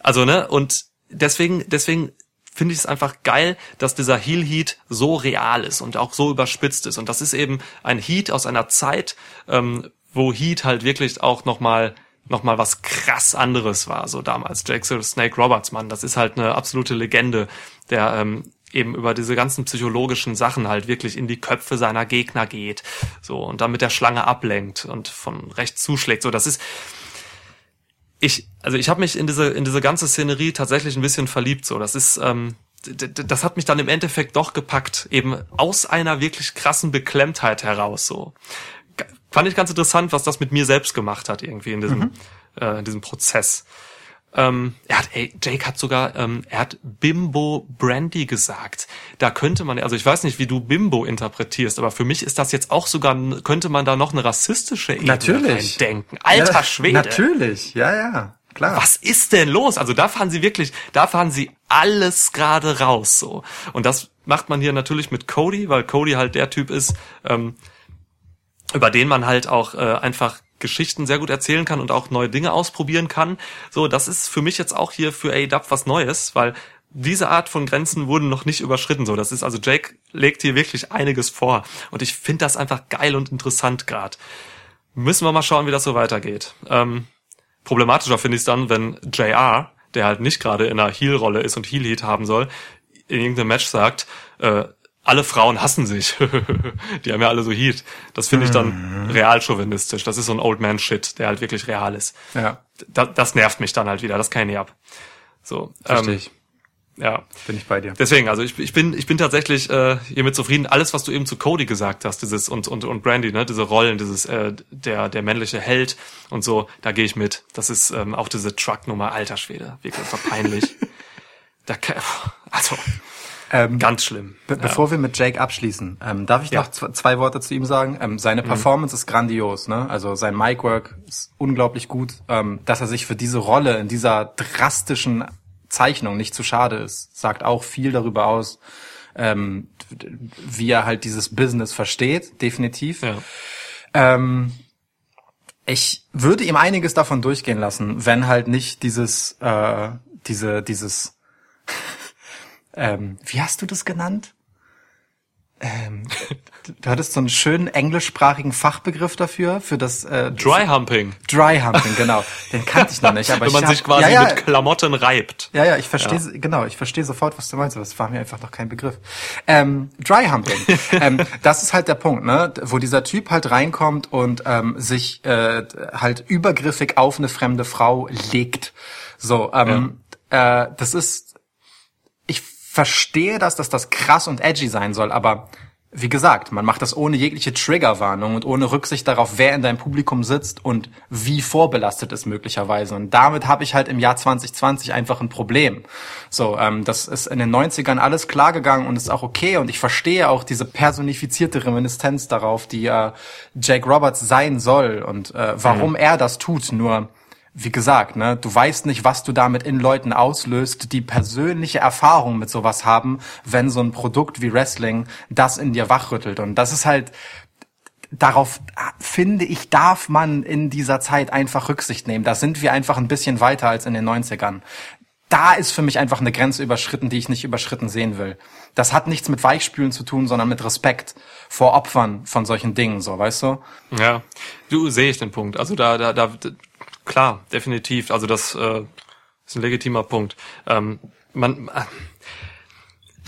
also ne und deswegen deswegen finde ich es einfach geil, dass dieser Heel Heat so real ist und auch so überspitzt ist und das ist eben ein Heat aus einer Zeit, ähm, wo Heat halt wirklich auch noch mal noch mal was krass anderes war so damals. The Snake Roberts, Mann, das ist halt eine absolute Legende, der ähm, eben über diese ganzen psychologischen Sachen halt wirklich in die Köpfe seiner Gegner geht, so und dann mit der Schlange ablenkt und von rechts zuschlägt. So, das ist ich, also ich habe mich in diese in diese ganze Szenerie tatsächlich ein bisschen verliebt. So, das ist, ähm, das hat mich dann im Endeffekt doch gepackt, eben aus einer wirklich krassen Beklemmtheit heraus. So, fand ich ganz interessant, was das mit mir selbst gemacht hat irgendwie in diesem äh, in diesem Prozess. Ähm, er hat, ey, Jake hat sogar, ähm, er hat Bimbo Brandy gesagt. Da könnte man, also ich weiß nicht, wie du Bimbo interpretierst, aber für mich ist das jetzt auch sogar, könnte man da noch eine rassistische Ebene Natürlich. denken. Alter ja, Schwede. Natürlich, ja, ja, klar. Was ist denn los? Also da fahren sie wirklich, da fahren sie alles gerade raus so. Und das macht man hier natürlich mit Cody, weil Cody halt der Typ ist, ähm, über den man halt auch äh, einfach Geschichten sehr gut erzählen kann und auch neue Dinge ausprobieren kann. So, das ist für mich jetzt auch hier für AEW was Neues, weil diese Art von Grenzen wurden noch nicht überschritten. So, das ist also Jake legt hier wirklich einiges vor und ich finde das einfach geil und interessant gerade. Müssen wir mal schauen, wie das so weitergeht. Ähm, problematischer finde ich es dann, wenn JR, der halt nicht gerade in einer Heel-Rolle ist und Heel-Heat haben soll, in irgendeinem Match sagt, äh, alle Frauen hassen sich. (laughs) die haben ja alle so Heat. Das finde ich dann Mhm. real chauvinistisch. Das ist so ein Old Man Shit, der halt wirklich real ist. Ja, Da, das nervt mich dann halt wieder. Das kann ich nicht ab. So, verstehe ähm, ich. ja. Bin ich bei dir. Deswegen, also ich, ich bin ich bin tatsächlich äh, hiermit zufrieden. Alles, was du eben zu Cody gesagt hast, dieses und und und Brandy, ne, diese Rollen, dieses äh, der der männliche Held und so, da gehe ich mit. Das ist ähm, auch diese Truck-Nummer, alter Schwede, wirklich war peinlich. (laughs) da kann, also Ähm, ganz schlimm. Be Bevor wir mit Jake abschließen, ähm, darf ich Ja. noch zw- zwei Worte zu ihm sagen? Ähm, seine Performance ist grandios, ne? Also sein Micwork ist unglaublich gut. Ähm, dass er sich für diese Rolle in dieser drastischen Zeichnung nicht zu schade ist, sagt auch viel darüber aus, ähm, wie er halt dieses Business versteht, definitiv. Ja. Ähm, ich würde ihm einiges davon durchgehen lassen, wenn halt nicht dieses, äh, diese, dieses, ähm, wie hast du das genannt? Ähm, du hattest so einen schönen englischsprachigen Fachbegriff dafür, für das äh, Dry Humping. Dry Humping, genau. Den kannte ich noch nicht, aber (laughs) Wenn ich man hab, sich quasi ja, ja, mit Klamotten reibt. ja, ja, ich verstehe, genau, ich verstehe sofort, was du meinst, aber es war mir einfach noch kein Begriff. Ähm, Dry Humping, (laughs) ähm, das ist halt der Punkt, ne, wo dieser Typ halt reinkommt und ähm, sich äh, halt übergriffig auf eine fremde Frau legt. So, ähm, äh, das ist, verstehe, dass das das krass und edgy sein soll, aber wie gesagt, man macht das ohne jegliche Triggerwarnung und ohne Rücksicht darauf, wer in deinem Publikum sitzt und wie vorbelastet ist möglicherweise. Und damit habe ich halt im Jahr 2020 einfach ein Problem. So, ähm, das ist in den 90ern alles klar gegangen und ist auch okay. Und ich verstehe auch diese personifizierte Reminiszenz darauf, die äh, Jake Roberts sein soll und äh, warum er das tut. Nur wie gesagt, ne, du weißt nicht, was du damit in Leuten auslöst, die persönliche Erfahrung mit sowas haben, wenn so ein Produkt wie Wrestling das in dir wachrüttelt. Und das ist halt, darauf finde ich, darf man in dieser Zeit einfach Rücksicht nehmen. Da sind wir einfach ein bisschen weiter als in den 90ern. Da ist für mich einfach eine Grenze überschritten, die ich nicht überschritten sehen will. Das hat nichts mit Weichspülen zu tun, sondern mit Respekt vor Opfern von solchen Dingen, so, weißt du? Ja, du sehe ich den Punkt. Also da, da, da, klar, definitiv. Also das äh, ist ein legitimer Punkt. Ähm, man,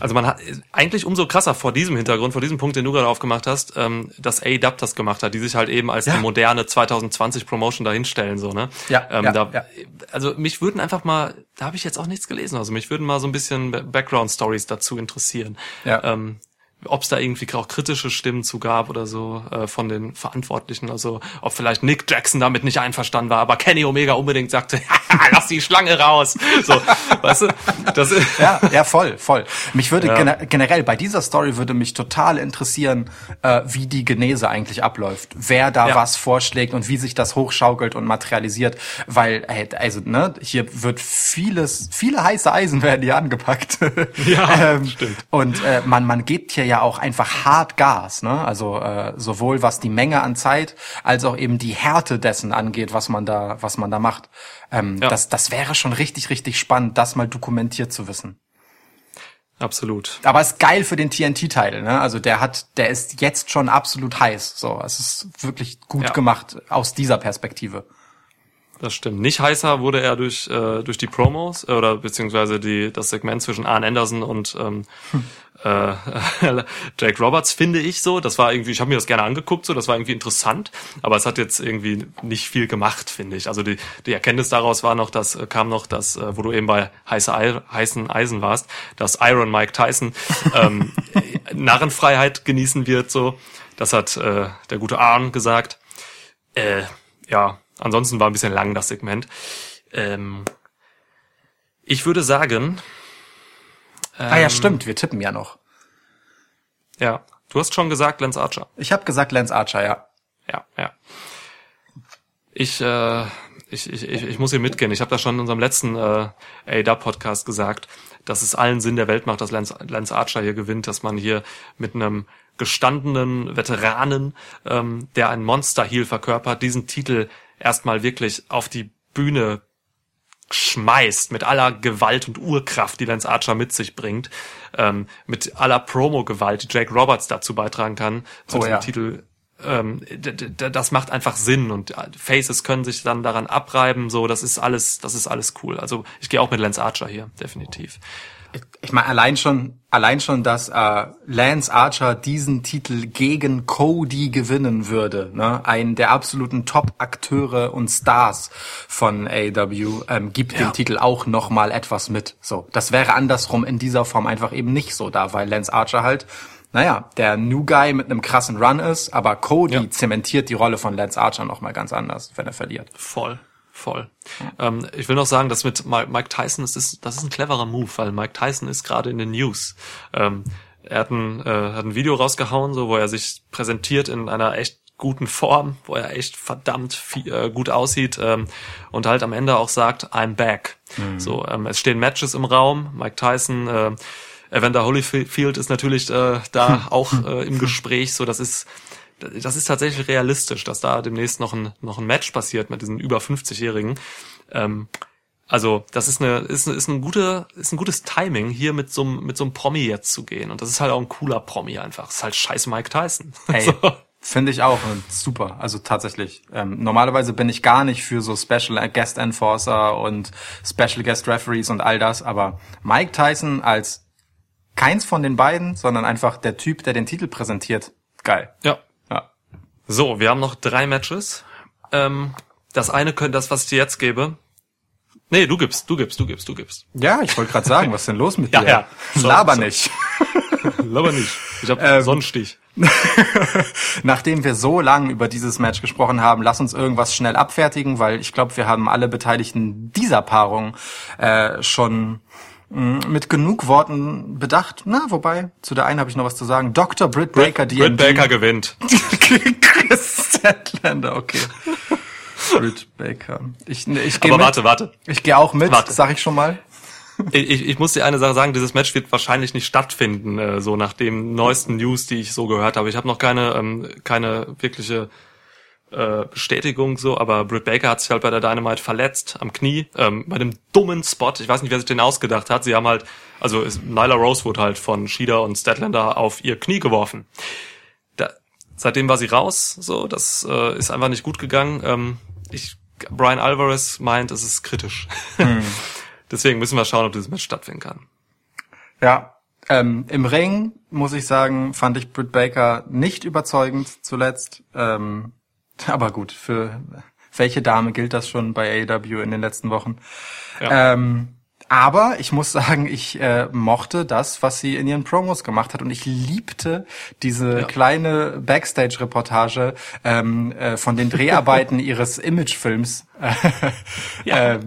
also man hat eigentlich umso krasser vor diesem Hintergrund, vor diesem Punkt, den du gerade aufgemacht hast, ähm, dass AEW das gemacht hat, die sich halt eben als Ja. die moderne 2020 Promotion dahinstellen, so ne? Ja, ähm, ja, da, ja. Also mich würden einfach mal, da habe ich jetzt auch nichts gelesen, also mich würden mal so ein bisschen Ba- Background Stories dazu interessieren. Ja. Ähm, ob es da irgendwie auch kritische Stimmen zu gab oder so äh, von den Verantwortlichen. Also ob vielleicht Nick Jackson damit nicht einverstanden war, aber Kenny Omega unbedingt sagte, (laughs) lass die Schlange raus. So, weißt du, das ist Ja, ja, voll, voll. Mich würde Ja. gene- generell bei dieser Story würde mich total interessieren, äh, wie die Genese eigentlich abläuft, wer da Ja. was vorschlägt und wie sich das hochschaukelt und materialisiert, weil ey, also ne, hier wird vieles, viele heiße Eisen werden hier angepackt. Ja, (laughs) stimmt. Und äh, man man gibt hier ja auch einfach hart Gas, ne? Also äh, sowohl was die Menge an Zeit als auch eben die Härte dessen angeht, was man da was man da macht. Ähm, Ja. Das das wäre schon richtig richtig spannend, das mal dokumentiert zu wissen. absolut. Aber ist geil für den TNT-Teil, ne? Also der hat, der ist jetzt schon absolut heiß. So, es ist wirklich gut Ja. gemacht aus dieser Perspektive. Das stimmt. Nicht heißer wurde er durch äh, durch die Promos äh, oder beziehungsweise die das Segment zwischen Arn Anderson und ähm, (laughs) äh, (laughs) Jake Roberts finde ich so. Das war irgendwie, ich habe mir das gerne angeguckt, so das war irgendwie interessant, aber es hat jetzt irgendwie nicht viel gemacht, finde ich. Also die die Erkenntnis daraus war noch, dass äh, kam noch, dass äh, wo du eben bei heiße Ei, heißen Eisen warst, dass Iron Mike Tyson (laughs) ähm, Narrenfreiheit genießen wird. So, das hat äh, der gute Arn gesagt. Äh, ja, ansonsten war ein bisschen lang das Segment. Ähm, Ich würde sagen, ah ja, stimmt, wir tippen ja noch. ja, du hast schon gesagt, Lance Archer. Ich habe gesagt Lance Archer, ja. Ja, ja. Ich, äh, ich, ich, ich, ich muss hier mitgehen. Ich habe das schon in unserem letzten äh, ADAP-Podcast gesagt, dass es allen Sinn der Welt macht, dass Lance, Lance Archer hier gewinnt, dass man hier mit einem gestandenen Veteranen, ähm, der ein Monster-Heel verkörpert, diesen Titel erstmal wirklich auf die Bühne schmeißt mit aller Gewalt und Urkraft, die Lance Archer mit sich bringt, ähm, mit aller Promo-Gewalt, die Jake Roberts dazu beitragen kann, zu Oh diesem ja. Titel. Ähm, das macht einfach Sinn und Faces können sich dann daran abreiben, so das ist alles, das ist alles cool. Also ich gehe auch mit Lance Archer hier, definitiv. Ich meine, allein schon, allein schon, dass äh, Lance Archer diesen Titel gegen Cody gewinnen würde, ne? einen der absoluten Top-Akteure und Stars von AEW, ähm, gibt Ja. dem Titel auch noch mal etwas mit. So, das wäre andersrum in dieser Form einfach eben nicht so da, weil Lance Archer halt, naja, der New Guy mit einem krassen Run ist, aber Cody Ja. zementiert die Rolle von Lance Archer noch mal ganz anders, wenn er verliert. Voll, voll. Ähm, ich will noch sagen, dass mit Mi- Mike Tyson, das ist, das ist ein cleverer Move, weil Mike Tyson ist gerade in den News. Ähm, er hat ein, äh, hat ein Video rausgehauen, so wo er sich präsentiert in einer echt guten Form, wo er echt verdammt viel, äh, gut aussieht ähm, und halt am Ende auch sagt, I'm back. So, ähm, es stehen Matches im Raum. Mike Tyson, äh, Evander Holyfield ist natürlich äh, da (laughs) auch äh, im Gespräch. So, das ist das ist tatsächlich realistisch, dass da demnächst noch ein, noch ein Match passiert mit diesen über 50-Jährigen. Ähm, also das ist eine ist, ist ein gute ist ein gutes Timing hier mit so einem mit so einem Promi jetzt zu gehen und das ist halt auch ein cooler Promi einfach. Das ist halt scheiß Mike Tyson. (laughs) Ey, So. finde ich auch und super. Also tatsächlich. Ähm, normalerweise bin ich gar nicht für so Special Guest Enforcer und Special Guest Referees und all das, aber Mike Tyson als keins von den beiden, sondern einfach der Typ, der den Titel präsentiert. Geil. Ja. Ja. So, wir haben noch drei Matches. Ähm, das eine könnte das, was ich dir jetzt gebe. Nee, du gibst, du gibst, du gibst, du gibst. Ja, ich wollte gerade sagen, was ist denn los mit Ja, dir? ja. So, (laughs) Laber so. nicht. (laughs) Aber nicht. Ich habe Ähm, Sonnenstich. (laughs) Nachdem wir so lang über dieses Match gesprochen haben, lass uns irgendwas schnell abfertigen, weil ich glaube, wir haben alle Beteiligten dieser Paarung äh, schon mit genug Worten bedacht. Na, wobei, zu der einen habe ich noch was zu sagen. Dr. Britt Baker, die Britt Baker gewinnt. (laughs) Chris Statlander, okay. Britt Baker. Ich, ne, ich gehe Aber mit. warte, warte. Ich gehe auch mit, Warte. sag ich schon mal. Ich, ich, ich muss dir eine Sache sagen, dieses Match wird wahrscheinlich nicht stattfinden, äh, so nach dem neuesten News, die ich so gehört habe. Ich habe noch keine, ähm, keine wirkliche äh, Bestätigung so, aber Britt Baker hat sich halt bei der Dynamite verletzt am Knie, ähm, bei dem dummen Spot. Ich weiß nicht, wer sich den ausgedacht hat. Sie haben halt, also ist Nyla Rosewood halt von Shida und Statlander auf ihr Knie geworfen. Da, seitdem war sie raus, so, das äh, ist einfach nicht gut gegangen. Ähm, ich, Brian Alvarez meint, es ist kritisch. (laughs) Deswegen müssen wir schauen, ob dieses Match stattfinden kann. Ja. Ähm, Im Ring, muss ich sagen, fand ich Britt Baker nicht überzeugend zuletzt. Ähm, aber gut, für welche Dame gilt das schon bei AEW in den letzten Wochen? Ja. Ähm, aber ich muss sagen, ich äh, mochte das, was sie in ihren Promos gemacht hat. Und ich liebte diese Ja. kleine Backstage-Reportage ähm, äh, von den Dreharbeiten (laughs) ihres Imagefilms. Ja. äh,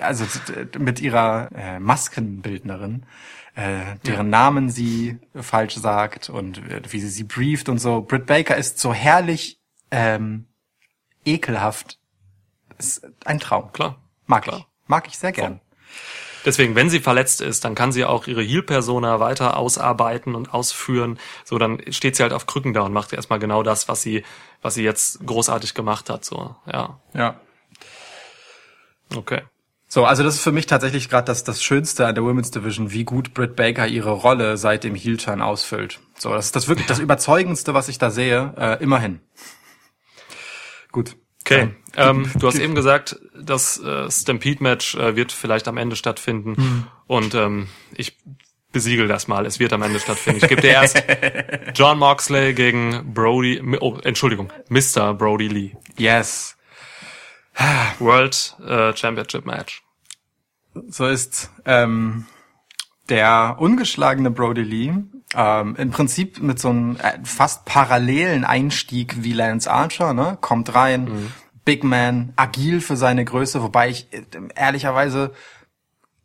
also äh, mit ihrer äh, Maskenbildnerin, äh, deren Namen sie falsch sagt und äh, wie sie sie brieft und so. Britt Baker ist so herrlich ähm, ekelhaft. Ist ein Traum. Klar. Mag Klar. ich. Mag ich sehr gern. Deswegen, wenn sie verletzt ist, dann kann sie auch ihre Heal-Persona weiter ausarbeiten und ausführen. So, dann steht sie halt auf Krücken da und macht erstmal genau das, was sie, was sie jetzt großartig gemacht hat. So, ja, Ja. okay. So, also das ist für mich tatsächlich gerade das, das Schönste an der Women's Division, wie gut Britt Baker ihre Rolle seit dem Heel-Turn ausfüllt. So, das ist das wirklich das Überzeugendste, was ich da sehe, äh, immerhin. Gut. Okay, ähm, du hast eben gesagt, das äh, Stampede-Match äh, wird vielleicht am Ende stattfinden Hm. und ähm, ich besiegel das mal, es wird am Ende stattfinden. Ich gebe dir erst (laughs) John Moxley gegen Brody, oh, Entschuldigung, Mr. Brody Lee. Yes. World äh, Championship Match. So ist ähm, der ungeschlagene Brody Lee ähm, im Prinzip mit so einem äh, fast parallelen Einstieg wie Lance Archer, ne? Kommt rein, Big Man, agil für seine Größe, wobei ich äh, ehrlicherweise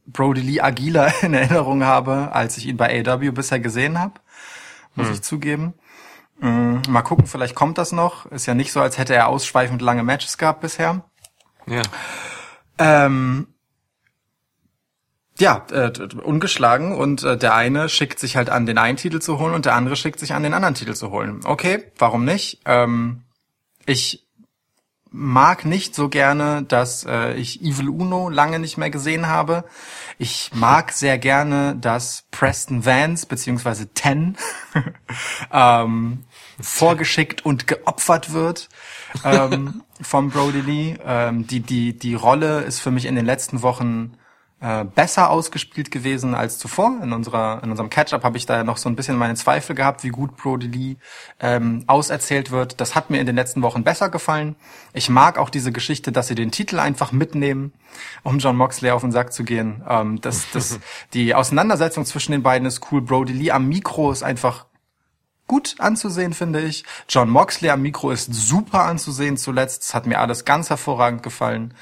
Brody Lee agiler (laughs) in Erinnerung habe, als ich ihn bei AW bisher gesehen habe, muss ich zugeben. Mm, Mal gucken, vielleicht kommt das noch. Ist ja nicht so, als hätte er ausschweifend lange Matches gehabt bisher. Ja. Ähm, ja, äh, ungeschlagen und äh, der eine schickt sich halt an, den einen Titel zu holen und der andere schickt sich an, den anderen Titel zu holen. Okay, warum nicht? Ähm, ich mag nicht so gerne, dass äh, ich Evil Uno lange nicht mehr gesehen habe. Ich mag (laughs) sehr gerne, dass Preston Vance beziehungsweise Ten (laughs) ähm, vorgeschickt und geopfert wird ähm, (laughs) vom Brody Lee. Ähm, die, die, die Rolle ist für mich in den letzten Wochen äh, besser ausgespielt gewesen als zuvor. In unserer in unserem Catch-up habe ich da ja noch so ein bisschen meine Zweifel gehabt, wie gut Brody Lee ähm, auserzählt wird. Das hat mir in den letzten Wochen besser gefallen. Ich mag auch diese Geschichte, dass sie den Titel einfach mitnehmen, um John Moxley auf den Sack zu gehen. Ähm, das, das, (laughs) die Auseinandersetzung zwischen den beiden ist cool. Brody Lee am Mikro ist einfach gut anzusehen, finde ich. John Moxley am Mikro ist super anzusehen zuletzt. Das hat mir alles ganz hervorragend gefallen.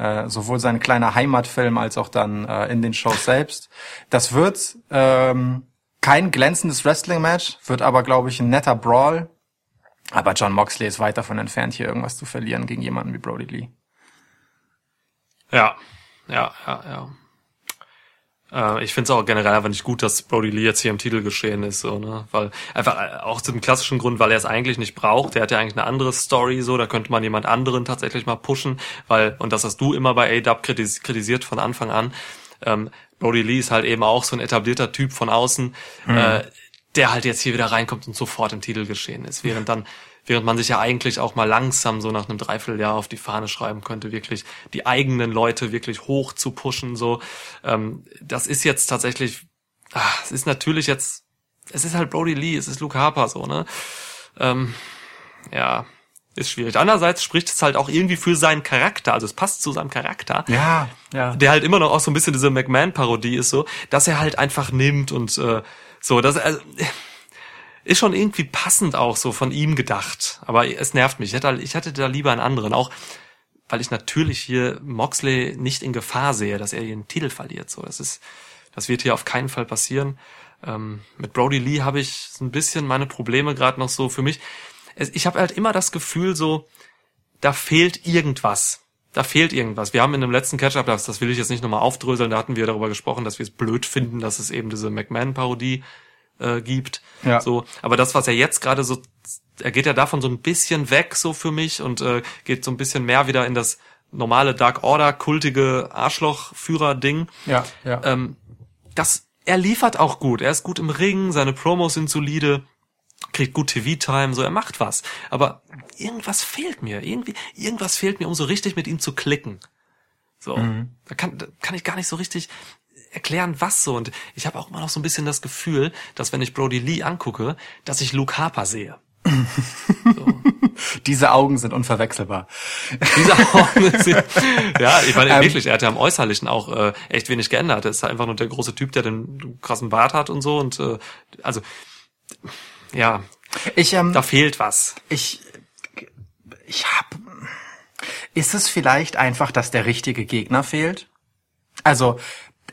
Äh, sowohl sein kleiner Heimatfilm als auch dann äh, in den Shows selbst. Das wird ähm, kein glänzendes Wrestling-Match, wird aber, glaube ich, ein netter Brawl. Aber John Moxley ist weit davon entfernt, hier irgendwas zu verlieren gegen jemanden wie Brody Lee. Ja, ja, ja, ja. Äh, ich finde es auch generell einfach nicht gut, dass Brody Lee jetzt hier im Titel geschehen ist, so, ne? Weil einfach äh, auch zum klassischen Grund, weil er es eigentlich nicht braucht. Der hat ja eigentlich eine andere Story, so, da könnte man jemand anderen tatsächlich mal pushen, weil, und das hast du immer bei A-Dub kritis kritisiert von Anfang an, ähm, Brody Lee ist halt eben auch so ein etablierter Typ von außen, äh, der halt jetzt hier wieder reinkommt und sofort im Titel geschehen ist, während dann während man sich ja eigentlich auch mal langsam so nach einem Dreivierteljahr auf die Fahne schreiben könnte, wirklich die eigenen Leute wirklich hoch zu pushen, so. Ähm, das ist jetzt tatsächlich, ah, es ist natürlich jetzt, es ist halt Brody Lee, es ist Luke Harper, so, ne? Ähm, ja, ist schwierig. Andererseits spricht es halt auch irgendwie für seinen Charakter, also es passt zu seinem Charakter Ja, ja. der halt immer noch auch so ein bisschen diese McMahon-Parodie ist, so, dass er halt einfach nimmt und äh, so, das also, ist schon irgendwie passend auch so von ihm gedacht. Aber es nervt mich. Ich hätte, da lieber einen anderen, auch weil ich natürlich hier Moxley nicht in Gefahr sehe, dass er den Titel verliert. So, das ist, das wird hier auf keinen Fall passieren. Ähm, mit Brody Lee habe ich so ein bisschen meine Probleme gerade noch so für mich. Ich habe halt immer das Gefühl so, da fehlt irgendwas. Da fehlt irgendwas. Wir haben in dem letzten Catch-up, das will ich jetzt nicht nochmal aufdröseln, da hatten wir darüber gesprochen, dass wir es blöd finden, dass es eben diese McMahon-Parodie äh, gibt. Ja. So, aber das, was er jetzt gerade so, er geht ja davon so ein bisschen weg, so für mich, und äh, geht so ein bisschen mehr wieder in das normale Dark Order, kultige Arschloch-Führer-Ding. Ja, ja. Ähm, das, er liefert auch gut. Er ist gut im Ring, seine Promos sind solide, kriegt gut TV-Time, so er macht was. Aber irgendwas fehlt mir. Irgendwie, irgendwas fehlt mir, um so richtig mit ihm zu klicken. So, da, kann, da kann ich gar nicht so richtig erklären, was so. Und ich habe auch immer noch so ein bisschen das Gefühl, dass wenn ich Brody Lee angucke, dass ich Luke Harper sehe. (laughs) Diese Augen sind unverwechselbar. Diese Augen (laughs) sind, ja, ich meine wirklich, er hat ja am Äußerlichen auch äh, echt wenig geändert. Er ist einfach nur der große Typ, der den krassen Bart hat und so. Und äh, also ja, Ich, ähm, da fehlt was. ich, ich hab, ist es vielleicht einfach, dass der richtige Gegner fehlt? Also,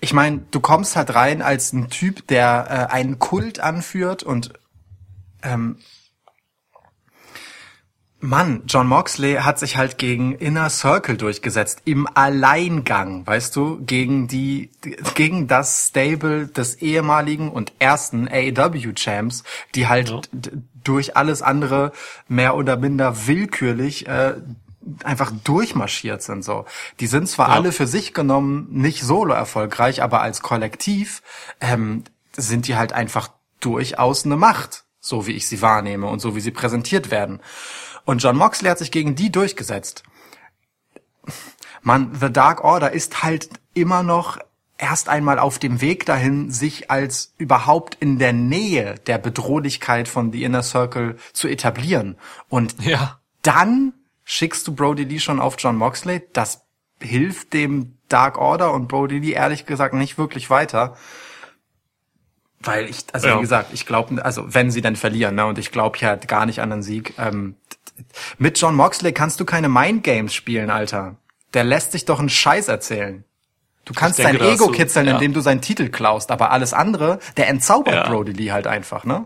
ich meine, du kommst halt rein als ein Typ, der äh, einen Kult anführt und ähm, Mann, John Moxley hat sich halt gegen Inner Circle durchgesetzt, im Alleingang, weißt du, gegen die, gegen das Stable des ehemaligen und ersten AEW-Champs, die halt Ja. durch alles andere mehr oder minder willkürlich äh, einfach durchmarschiert sind so. Die sind zwar Ja. alle für sich genommen nicht solo erfolgreich, aber als Kollektiv ähm, sind die halt einfach durchaus eine Macht, so wie ich sie wahrnehme und so wie sie präsentiert werden. Und John Moxley hat sich gegen die durchgesetzt. Man, The Dark Order ist halt immer noch erst einmal auf dem Weg dahin, sich als überhaupt in der Nähe der Bedrohlichkeit von The Inner Circle zu etablieren. Und Ja. dann schickst du Brody Lee schon auf John Moxley. Das hilft dem Dark Order und Brody Lee ehrlich gesagt nicht wirklich weiter. Weil ich, also Ja. wie gesagt, ich glaube, also wenn sie dann verlieren, ne, und ich glaube ja gar nicht an den Sieg. Ähm, mit John Moxley kannst du keine Mind Games spielen, Alter. Der lässt sich doch einen Scheiß erzählen. Du kannst denke, hast Ego kitzeln, ja. indem du seinen Titel klaust, aber alles andere, der entzaubert Ja. Brody Lee halt einfach, ne?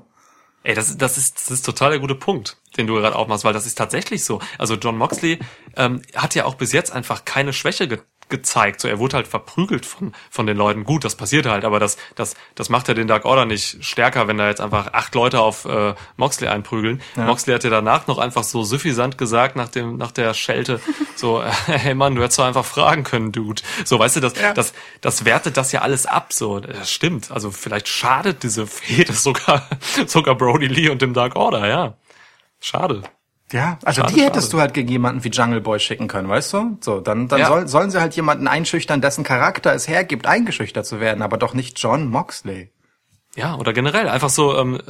Ey, das, das, ist, das ist total der gute Punkt, den du gerade aufmachst, weil das ist tatsächlich so. Also John Moxley ähm, hat ja auch bis jetzt einfach keine Schwäche ge gezeigt. So, er wurde halt verprügelt von, von den Leuten. Gut, das passiert halt, aber das, das, das macht ja den Dark Order nicht stärker, wenn da jetzt einfach acht Leute auf äh, Moxley einprügeln. Moxley hat ja danach noch einfach so suffisant gesagt, nach dem, nach der Schelte, (laughs) so, äh, hey Mann, du hättest doch einfach fragen können, Dude. So, weißt du, das, das, das wertet das ja alles ab. So, das stimmt. Also vielleicht schadet diese Fehde (laughs) sogar, sogar Brody Lee und dem Dark Order, ja. Schade. Ja, also Schade, die hättest schade. du halt gegen jemanden wie Jungle Boy schicken können, weißt du? So, dann, dann Ja. soll, sollen sie halt jemanden einschüchtern, dessen Charakter es hergibt, eingeschüchtert zu werden, aber doch nicht John Moxley. Ja, oder generell einfach so ähm,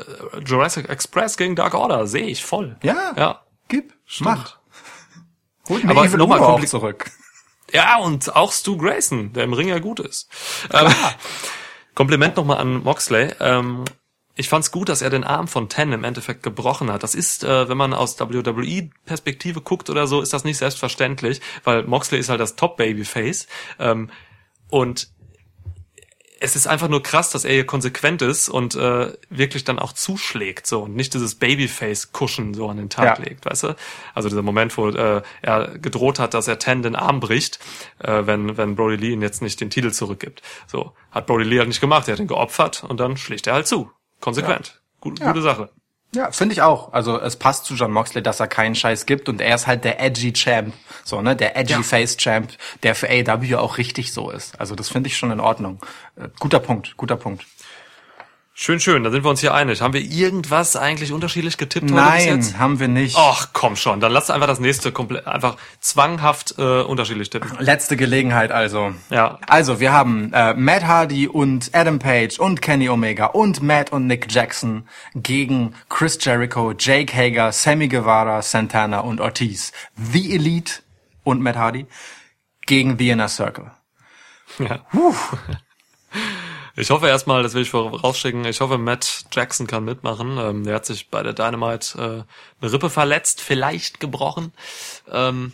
Jurassic Express gegen Dark Order sehe ich voll. Ja, Ja. gib, Stimmt. mach. Holt mir Aber nochmal kompli- zurück. Ja, und auch Stu Grayson, der im Ring ja gut ist. Ähm, Kompliment nochmal an Moxley. Ähm, ich fand's gut, dass er den Arm von Ten im Endeffekt gebrochen hat. Das ist, äh, wenn man aus WWE-Perspektive guckt oder so, ist das nicht selbstverständlich, weil Moxley ist halt das Top-Babyface. Ähm, und es ist einfach nur krass, dass er hier konsequent ist und äh, wirklich dann auch zuschlägt so und nicht dieses Babyface-Kuschen so an den Tag Ja. legt, weißt du? Also dieser Moment, wo äh, er gedroht hat, dass er Ten den Arm bricht, äh, wenn wenn Brody Lee ihn jetzt nicht den Titel zurückgibt. So hat Brody Lee halt nicht gemacht, er hat ihn geopfert und dann schlägt er halt zu, konsequent, Gut, Ja. gute Sache. Ja, finde ich auch. Also es passt zu John Moxley, dass er keinen Scheiß gibt und er ist halt der edgy Champ, so ne, der edgy Ja. Face Champ, der für AEW auch richtig so ist. Also das finde ich schon in Ordnung. Äh, guter Punkt, guter Punkt. Schön, schön, dann sind wir uns hier einig. Haben wir irgendwas eigentlich unterschiedlich getippt Nein, haben wir nicht. Ach, komm schon, dann lass einfach das nächste komplett einfach zwanghaft äh, unterschiedlich tippen. Letzte Gelegenheit also. Ja. Also, wir haben äh, Matt Hardy und Adam Page und Kenny Omega und Matt und Nick Jackson gegen Chris Jericho, Jake Hager, Sammy Guevara, Santana und Ortiz. The Elite und Matt Hardy gegen The Inner Circle. Ja. (laughs) Ich hoffe erstmal, das will ich vorausschicken, ich hoffe, Matt Jackson kann mitmachen. Ähm, der hat sich bei der Dynamite äh, eine Rippe verletzt, vielleicht gebrochen. Ähm,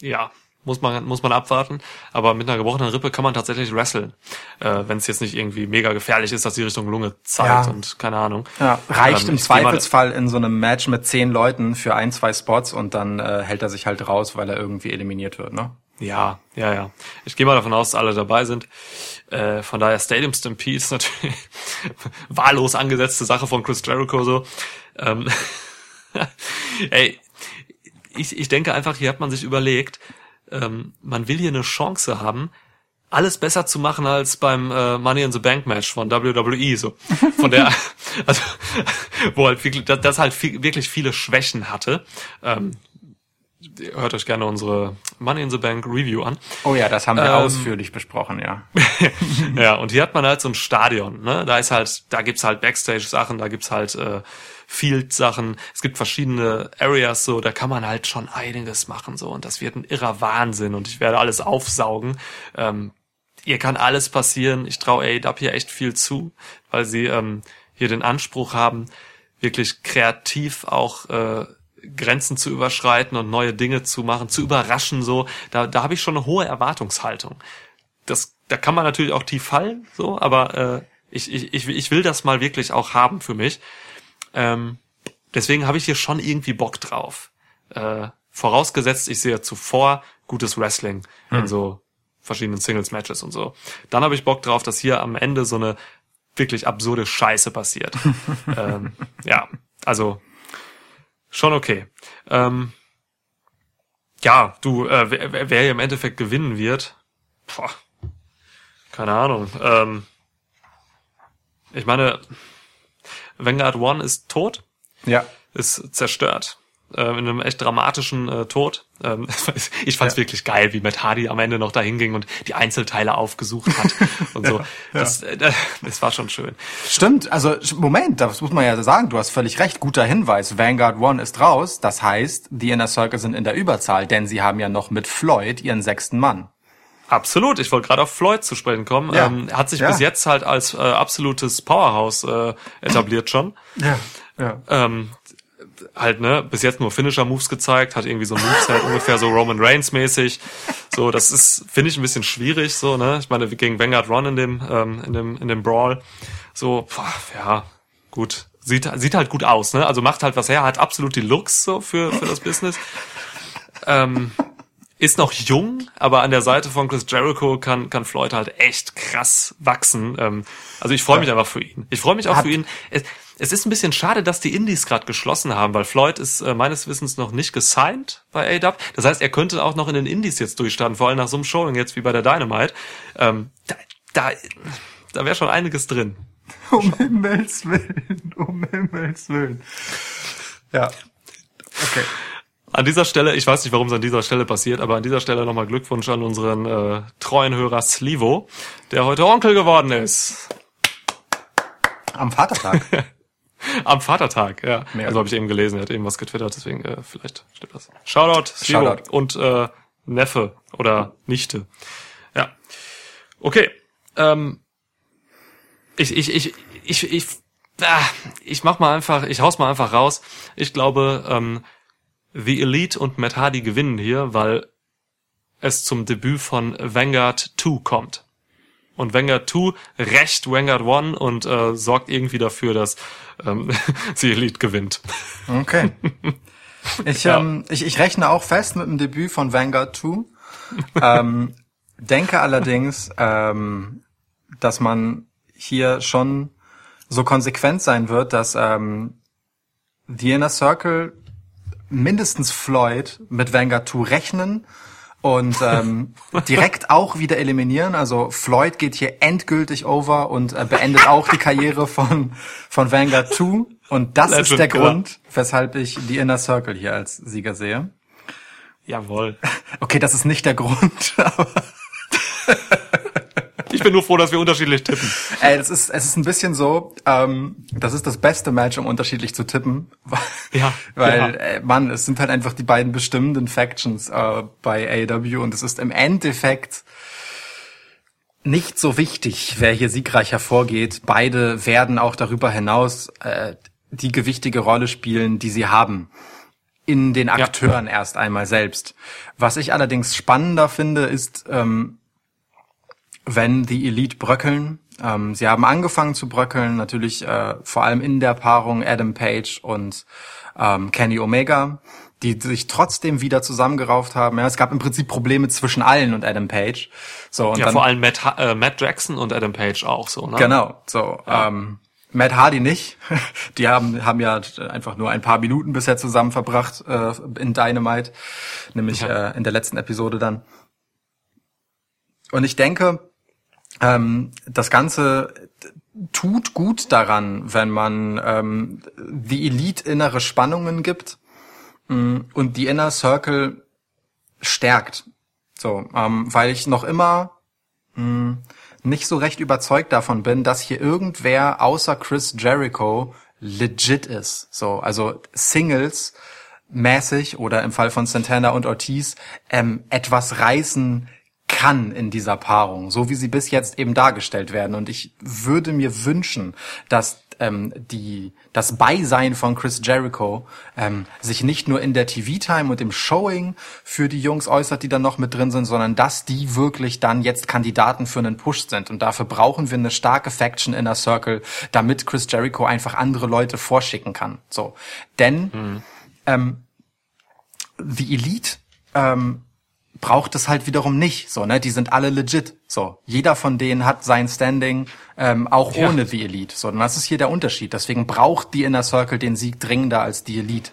ja, muss man, muss man abwarten. Aber mit einer gebrochenen Rippe kann man tatsächlich wresteln. Äh, Wenn es jetzt nicht irgendwie mega gefährlich ist, dass die Richtung Lunge zeigt Ja. und keine Ahnung. Ja, reicht Ähm, im Zweifelsfall in so einem Match mit zehn Leuten für ein, zwei Spots und dann äh, hält er sich halt raus, weil er irgendwie eliminiert wird, ne? Ja, ja, ja. Ich gehe mal davon aus, dass alle dabei sind. Äh, von daher Stadium Stampede ist natürlich (laughs) wahllos angesetzte Sache von Chris Jericho so. Ähm, (laughs) ey, ich, ich denke einfach, hier hat man sich überlegt, ähm, man will hier eine Chance haben, alles besser zu machen als beim äh, Money in the Bank Match von WWE so von der (laughs) also wo halt wirklich, das, das halt viel, wirklich viele Schwächen hatte ähm, hört euch gerne unsere Money in the Bank Review an Oh ja, das haben wir Ähm, ausführlich besprochen, ja. (laughs) ja, und hier hat man halt so ein Stadion, ne? Da ist halt, da gibt's halt Backstage-Sachen, da gibt's halt äh, Field-Sachen, es gibt verschiedene Areas so, da kann man halt schon einiges machen so und das wird ein irrer Wahnsinn und ich werde alles aufsaugen. Ähm, hier kann alles passieren. Ich traue AEW hier echt viel zu, weil sie ähm, hier den Anspruch haben, wirklich kreativ auch äh, Grenzen zu überschreiten und neue Dinge zu machen, zu überraschen so. Da, da habe ich schon eine hohe Erwartungshaltung das, da kann man natürlich auch tief fallen, so, aber äh, ich, ich, ich, ich will das mal wirklich auch haben für mich. Ähm, deswegen habe ich hier schon irgendwie Bock drauf. Äh, vorausgesetzt, ich sehe zuvor gutes Wrestling in so verschiedenen Singles-Matches und so. Dann habe ich Bock drauf, dass hier am Ende so eine wirklich absurde Scheiße passiert. (laughs) ähm, ja, also schon okay. Ähm, ja, du, äh, wer, wer hier im Endeffekt gewinnen wird, boah, keine Ahnung. Ähm, ich meine, Vanguard One ist tot, Ja. ist zerstört. Äh, in einem echt dramatischen äh, Tod. Ähm, (laughs) ich fand's Ja. wirklich geil, wie Matt Hardy am Ende noch dahin ging und die Einzelteile aufgesucht hat und so. (laughs) Das, äh, das war schon schön. Stimmt, also Moment, das muss man ja sagen, du hast völlig recht, guter Hinweis. Vanguard One ist raus, das heißt, die Inner Circle sind in der Überzahl, denn sie haben ja noch mit Floyd ihren sechsten Mann. Absolut, ich wollte gerade auf Floyd zu sprechen kommen. Ja. Ähm, er hat sich Ja. bis jetzt halt als äh, absolutes Powerhouse äh, etabliert schon. Ja, ja. Ähm, halt, ne, bis jetzt nur Finisher-Moves gezeigt, hat irgendwie so ein Moveset ungefähr so Roman Reigns-mäßig. So, das ist, finde ich, ein bisschen schwierig, so, ne? Ich meine, gegen Vanguard Ron in dem, ähm, in dem, in dem Brawl. So, boah, ja, gut. Sieht, sieht halt gut aus, ne? Also macht halt was her, hat absolut die Looks so für, für das Business. Ähm, ist noch jung, aber an der Seite von Chris Jericho kann, kann Floyd halt echt krass wachsen. Ähm, also ich freue mich einfach für ihn. Ich freue mich auch Hat- für ihn. Es, es ist ein bisschen schade, dass die Indies gerade geschlossen haben, weil Floyd ist äh, meines Wissens noch nicht gesigned bei AW. Das heißt, er könnte auch noch in den Indies jetzt durchstarten, vor allem nach so einem Showing jetzt wie bei der Dynamite. Ähm, da da, da wäre schon einiges drin. (laughs) Um Himmels Willen, um Himmels Willen. Ja. Okay. An dieser Stelle, ich weiß nicht, warum es an dieser Stelle passiert, aber an dieser Stelle nochmal Glückwunsch an unseren äh, treuen Hörer Slivo, der heute Onkel geworden ist. Am Vatertag. (laughs) (laughs) Am Vatertag, ja. Mehr also habe ich eben gelesen, er hat eben was getwittert, deswegen äh, vielleicht stimmt das. Shoutout, Slivo. Shoutout. Und äh, Neffe oder Nichte. Ja. Okay. Ähm, ich, ich, ich, ich, ich, ah, ich mach mal einfach, ich haus mal einfach raus. Ich glaube, ähm, The Elite und Matt Hardy gewinnen hier, weil es zum Debüt von Vanguard 2 kommt. Und Vanguard 2 rächt Vanguard 1 und äh, sorgt irgendwie dafür, dass ähm, (laughs) The Elite gewinnt. Okay. (laughs) Ich, Ja. ähm, ich, ich rechne auch fest mit dem Debüt von Vanguard 2. ähm, denke allerdings, ähm, dass man hier schon so konsequent sein wird, dass ähm, The Inner Circle mindestens Floyd mit Vanguard 2 rechnen und ähm, direkt auch wieder eliminieren. Also Floyd geht hier endgültig over und äh, beendet auch die Karriere von, von Vanguard 2. Und das ist Legend, der ja. Grund, weshalb ich die Inner Circle hier als Sieger sehe. Jawohl. Okay, das ist nicht der Grund, (laughs) aber bin nur froh, dass wir unterschiedlich tippen. ey, es ist, es ist ein bisschen so, ähm, das ist das beste Match, um unterschiedlich zu tippen. Ja, (laughs) Weil, ja. Äh, Mann, es sind halt einfach die beiden bestimmenden Factions äh, bei AEW und es ist im Endeffekt nicht so wichtig, wer hier siegreich hervorgeht. Beide werden auch darüber hinaus äh, die gewichtige Rolle spielen, die sie haben. In den Akteuren erst einmal selbst. Was ich allerdings spannender finde, ist, ähm, wenn die Elite bröckeln. Ähm, sie haben angefangen zu bröckeln, natürlich äh, vor allem in der Paarung Adam Page und ähm, Kenny Omega, die sich trotzdem wieder zusammengerauft haben. Ja, es gab im Prinzip Probleme zwischen allen und Adam Page. So und Ja, dann, vor allem Matt, äh, Matt Jackson und Adam Page auch so, ne? Genau, so. Ähm, Matt Hardy nicht. (laughs) Die haben, haben ja einfach nur ein paar Minuten bisher zusammen verbracht äh, in Dynamite, nämlich Ja. äh, in der letzten Episode dann. Und ich denke, ähm, das Ganze tut gut daran, wenn man ähm, die Elite innere Spannungen gibt mh, und die Inner Circle stärkt. So, ähm, weil ich noch immer mh, nicht so recht überzeugt davon bin, dass hier irgendwer außer Chris Jericho legit ist. So, also Singles mäßig oder im Fall von Santana und Ortiz ähm, etwas reißen kann in dieser Paarung, so wie sie bis jetzt eben dargestellt werden. Und ich würde mir wünschen, dass ähm, die das Beisein von Chris Jericho ähm, sich nicht nur in der TV-Time und im Showing für die Jungs äußert, die dann noch mit drin sind, sondern dass die wirklich dann jetzt Kandidaten für einen Push sind. Und dafür brauchen wir eine starke Faction Inner Circle, damit Chris Jericho einfach andere Leute vorschicken kann. So, denn ähm, die Elite ähm, braucht es halt wiederum nicht. So, ne, die sind alle legit. So, jeder von denen hat sein Standing, ähm, auch Ja. ohne die Elite. So, und das ist hier der Unterschied. Deswegen braucht die Inner Circle den Sieg dringender als die Elite.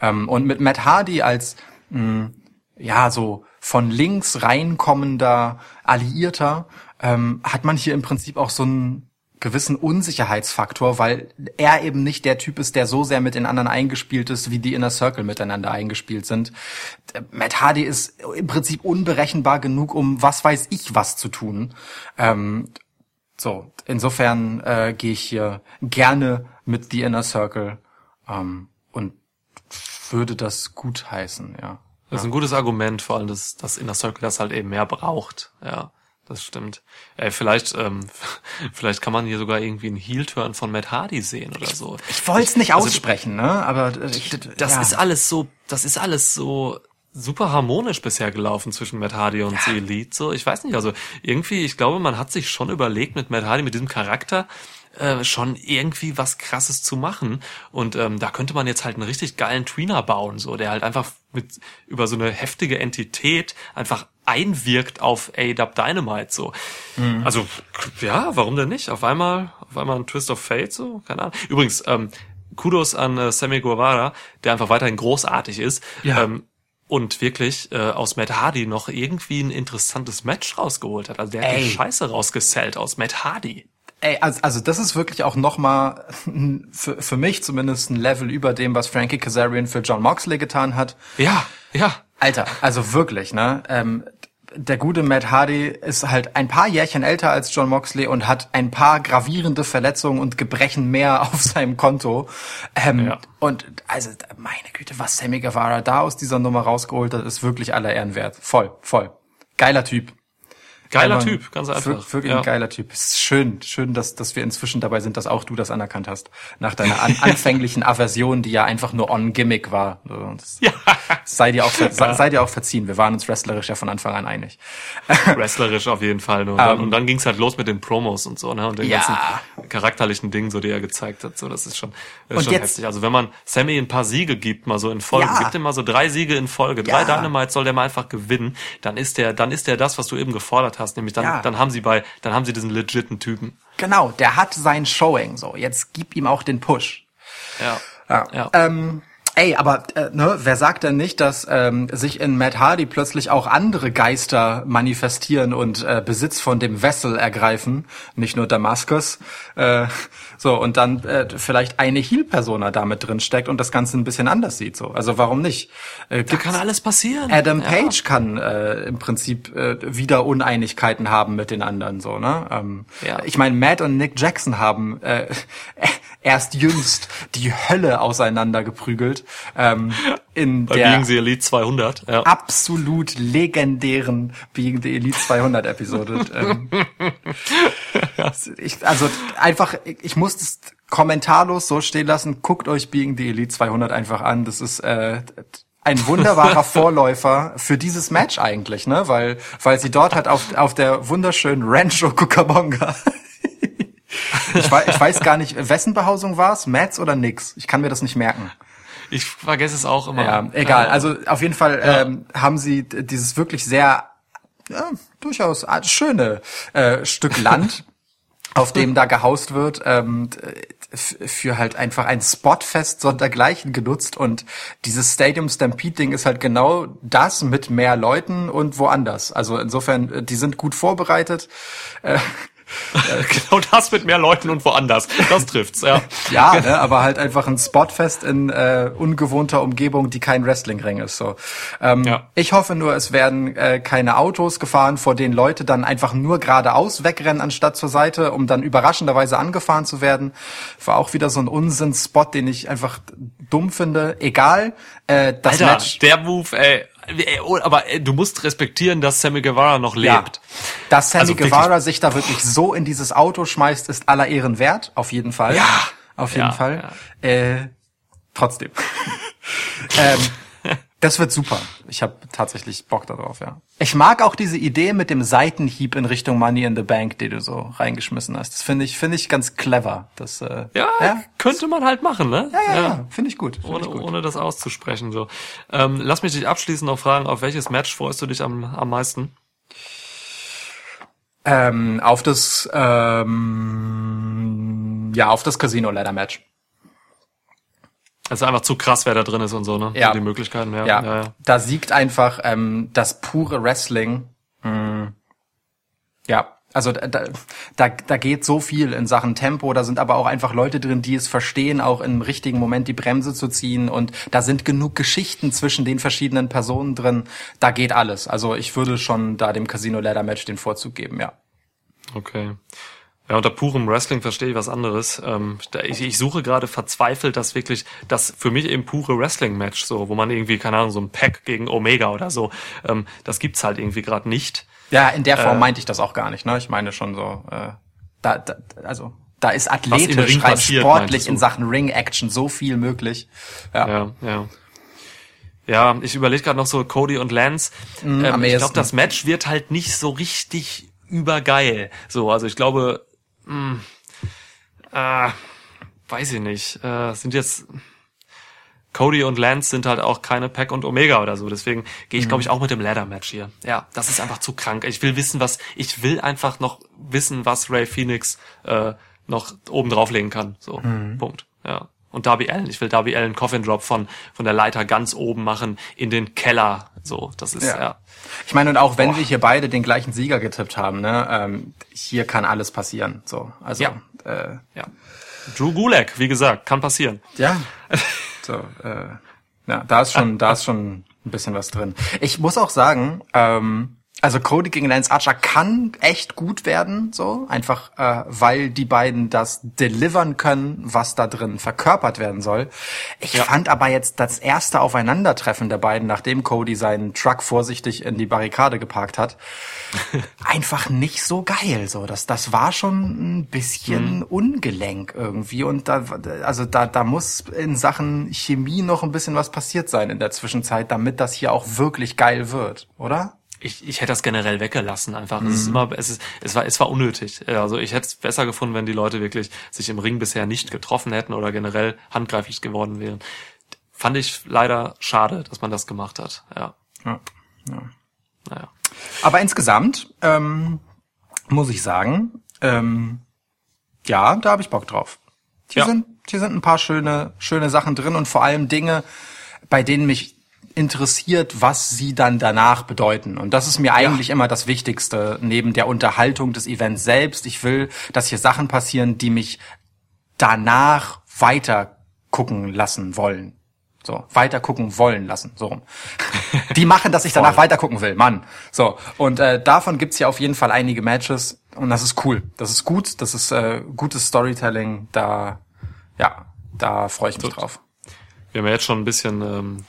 Ähm, und mit Matt Hardy als mh, ja so von links reinkommender Alliierter ähm, hat man hier im Prinzip auch so einen gewissen Unsicherheitsfaktor, weil er eben nicht der Typ ist, der so sehr mit den anderen eingespielt ist, wie die Inner Circle miteinander eingespielt sind. Matt Hardy ist im Prinzip unberechenbar genug, um was weiß ich was zu tun. Ähm, so, insofern äh, gehe ich hier gerne mit The Inner Circle ähm, und würde das gut heißen, ja. Das ist ein gutes Argument, vor allem, dass das Inner Circle das halt eben mehr braucht, ja. Das stimmt. Ey, vielleicht, ähm, (laughs) vielleicht kann man hier sogar irgendwie einen Heel-Turn von Matt Hardy sehen oder so. Ich wollte es nicht Also, aussprechen, ne? Aber äh, ich, Das ja. ist alles so, das ist alles so super harmonisch bisher gelaufen zwischen Matt Hardy und The Elite. So, ich weiß nicht, also irgendwie, ich glaube, man hat sich schon überlegt mit Matt Hardy, mit diesem Charakter, äh, schon irgendwie was krasses zu machen. Und ähm, da könnte man jetzt halt einen richtig geilen Tweener bauen, so, der halt einfach mit über so eine heftige Entität einfach einwirkt auf A-Dub Dynamite so. Also ja, warum denn nicht? Auf einmal, auf einmal ein Twist of Fate so, keine Ahnung. Übrigens, ähm, Kudos an äh, Sammy Guevara, der einfach weiterhin großartig ist. Ja. Ähm, und wirklich äh, aus Matt Hardy noch irgendwie ein interessantes Match rausgeholt hat. Also der hat Ey. die Scheiße rausgesellt aus Matt Hardy. Ey, also, also das ist wirklich auch nochmal (laughs) für, für mich zumindest ein Level über dem, was Frankie Kazarian für John Moxley getan hat. Ja, ja. Alter, also wirklich, ne? Ähm, der gute Matt Hardy ist halt ein paar Jährchen älter als John Moxley und hat ein paar gravierende Verletzungen und Gebrechen mehr (laughs) auf seinem Konto. Ähm, Ja. Und also, meine Güte, was Sammy Guevara da aus dieser Nummer rausgeholt hat, ist wirklich aller Ehren wert. Voll, voll. Geiler Typ. Geiler Einfach Typ, ganz einfach. wir- Wirklich ja. ein geiler Typ. Es ist schön, schön, dass, dass wir inzwischen dabei sind, dass auch du das anerkannt hast. Nach deiner an, (laughs) anfänglichen Aversion, die ja einfach nur on Gimmick war. Das, Ja. Sei dir auch, sei, sei dir auch verziehen. Wir waren uns wrestlerisch ja von Anfang an einig. (laughs) Wrestlerisch auf jeden Fall. Und dann, und dann ging's halt los mit den Promos und so, ne? Und den Ähm. Ja. ganzen charakterlichen Dingen, so die er gezeigt hat. So, das ist schon, das ist schon jetzt- heftig. Also wenn man Sammy ein paar Siege gibt, mal so in Folge, Ja. gibt ihm mal so drei Siege in Folge, drei Ja. Dynamite soll der mal einfach gewinnen, dann ist der, dann ist der das, was du eben gefordert hast, nämlich dann, Ja. dann haben sie bei, dann haben sie diesen legiten Typen. Genau, der hat sein Showing so. Jetzt gib ihm auch den Push. Ja. Ja. Ja. Ähm, ey, aber äh, ne, wer sagt denn nicht, dass ähm, sich in Matt Hardy plötzlich auch andere Geister manifestieren und äh, Besitz von dem Vessel ergreifen, nicht nur Damaskus. Äh, so und dann äh, vielleicht eine Heal-Persona damit drin steckt und das Ganze ein bisschen anders sieht. So, also warum nicht? Äh, Da kann alles passieren. Adam Ja. Page kann äh, im Prinzip äh, wieder Uneinigkeiten haben mit den anderen so ne. Ähm, Ja. Ich meine, Matt und Nick Jackson haben äh, (laughs) erst jüngst die Hölle auseinander geprügelt ähm, in Bei der Being the Elite 200. Ja. absolut legendären Being the Elite 200 Episode. (laughs) ähm, ich, also einfach, ich muss das kommentarlos so stehen lassen. Guckt euch Being the Elite 200 einfach an. Das ist äh, ein wunderbarer (laughs) Vorläufer für dieses Match eigentlich, ne? Weil, weil sie dort hat auf, auf der wunderschönen Rancho Cucamonga. Ich, weiß, ich weiß gar nicht, wessen Behausung war es? Mats oder Nix? Ich kann mir das nicht merken. Ich vergesse es auch immer. Ja, egal. Also auf jeden Fall ähm, haben sie dieses wirklich sehr ja, durchaus ah, schöne äh, Stück Land, (laughs) auf dem da gehaust wird, ähm, für halt einfach ein Spotfest sondergleichen genutzt und dieses Stadium Stampede Ding ist halt genau das mit mehr Leuten und woanders. Also insofern, äh, die sind gut vorbereitet. Äh, (laughs) genau das mit mehr Leuten und woanders. Das trifft's, ja. (laughs) Ja, ne, aber halt einfach ein Spotfest in äh, ungewohnter Umgebung, die kein Wrestlingring ist. So, ähm, Ja. ich hoffe nur, es werden äh, keine Autos gefahren, vor denen Leute dann einfach nur geradeaus wegrennen anstatt zur Seite, um dann überraschenderweise angefahren zu werden. War auch wieder so ein Unsinns-Spot, den ich einfach dumm finde. Egal, äh, das Alter, Match. der Move, ey. Ey, oh, Aber ey, du musst respektieren, dass Sammy Guevara noch Ja, lebt. dass Sammy Also Guevara sich da wirklich so in dieses Auto schmeißt, ist aller Ehren wert, auf jeden Fall. Ja. Auf jeden Ja, Fall. Äh, trotzdem. (laughs) ähm, das wird super. Ich habe tatsächlich Bock darauf, ja. Ich mag auch diese Idee mit dem Seitenhieb in Richtung Money in the Bank, die du so reingeschmissen hast. Das finde ich, finde ich ganz clever. Das, äh, Ja, ja, könnte man halt machen, ne? ja, ja, ja. finde ich gut. Find Ohne, ich gut. ohne das auszusprechen. So. Ähm, lass mich dich abschließend noch fragen, auf welches Match freust du dich am, am meisten? Ähm, auf das, ähm, ja, auf das Casino Ladder Match. Es ist einfach zu krass, wer da drin ist und so, ne? Ja. Die Möglichkeiten, ja. Ja, ja, ja. da siegt einfach ähm, das pure Wrestling. Mm, ja, also da, da, da da geht so viel in Sachen Tempo. Da sind aber auch einfach Leute drin, die es verstehen, auch im richtigen Moment die Bremse zu ziehen. Und da sind genug Geschichten zwischen den verschiedenen Personen drin. Da geht alles. Also ich würde schon da dem Casino Ladder Match den Vorzug geben, ja. Okay. Ja, unter purem Wrestling verstehe ich was anderes. Ähm, da, ich, ich suche gerade verzweifelt das wirklich, das für mich eben pure Wrestling-Match, so, wo man irgendwie, keine Ahnung, so ein Pack gegen Omega oder so, ähm, das gibt's halt irgendwie gerade nicht. Ja, in der Form Äh, meinte ich das auch gar nicht. Ne? Ich meine schon so, äh, da, da, also da ist athletisch, rein sportlich in Sachen Ring-Action so viel möglich. Ja, Ja, ja. Ja, ich überlege gerade noch so Cody und Lance. am ähm, ich glaube, das Match wird halt nicht so richtig übergeil. So, also ich glaube, mh, äh, weiß ich nicht. Äh, sind jetzt Cody und Lance sind halt auch keine Pack und Omega oder so. Deswegen gehe ich, glaube ich, auch mit dem Ladder-Match hier. Ja, das ist einfach zu krank. Ich will wissen, was, ich will einfach noch wissen, was Ray Phoenix äh, noch oben drauflegen kann. So, Punkt. Ja. Und Darby Allen, ich will Darby Allen Coffin Drop von, von der Leiter ganz oben machen in den Keller. So, das ist, Ja. ja. Ich meine, und auch wenn wir hier beide den gleichen Sieger getippt haben, ne, ähm, hier kann alles passieren. So, also Ja. äh, ja. Drew Gulak, wie gesagt, kann passieren. ja, so, äh, ja, da ist schon, da ist schon ein bisschen was drin. Ich muss auch sagen, ähm, also Cody gegen Lance Archer kann echt gut werden, so einfach, äh, weil die beiden das delivern können, was da drin verkörpert werden soll. Ich fand aber jetzt das erste Aufeinandertreffen der beiden, nachdem Cody seinen Truck vorsichtig in die Barrikade geparkt hat, (laughs) einfach nicht so geil. So, das, das war schon ein bisschen ungelenk irgendwie und da, also da, da muss in Sachen Chemie noch ein bisschen was passiert sein in der Zwischenzeit, damit das hier auch wirklich geil wird, oder? Ich, ich hätte das generell weggelassen einfach. Es ist immer, es ist, es war, es war unnötig. Also ich hätte es besser gefunden, wenn die Leute wirklich sich im Ring bisher nicht getroffen hätten oder generell handgreiflich geworden wären. Fand ich leider schade, dass man das gemacht hat. Ja. Ja. Naja. Aber insgesamt ähm, muss ich sagen, ähm, ja, da habe ich Bock drauf. Hier Ja. sind hier sind ein paar schöne schöne Sachen drin und vor allem Dinge, bei denen mich interessiert, was sie dann danach bedeuten. Und das ist mir eigentlich immer das Wichtigste neben der Unterhaltung des Events selbst. Ich will, dass hier Sachen passieren, die mich danach weiter gucken lassen wollen. So, weiter gucken wollen lassen, so rum. (laughs) Die machen, dass ich danach weiter gucken will, Mann. So, und äh, davon gibt's hier auf jeden Fall einige Matches und das ist cool. Das ist gut, das ist äh, gutes Storytelling, da ja, da freue ich mich drauf. Wir haben ja jetzt schon ein bisschen, ähm,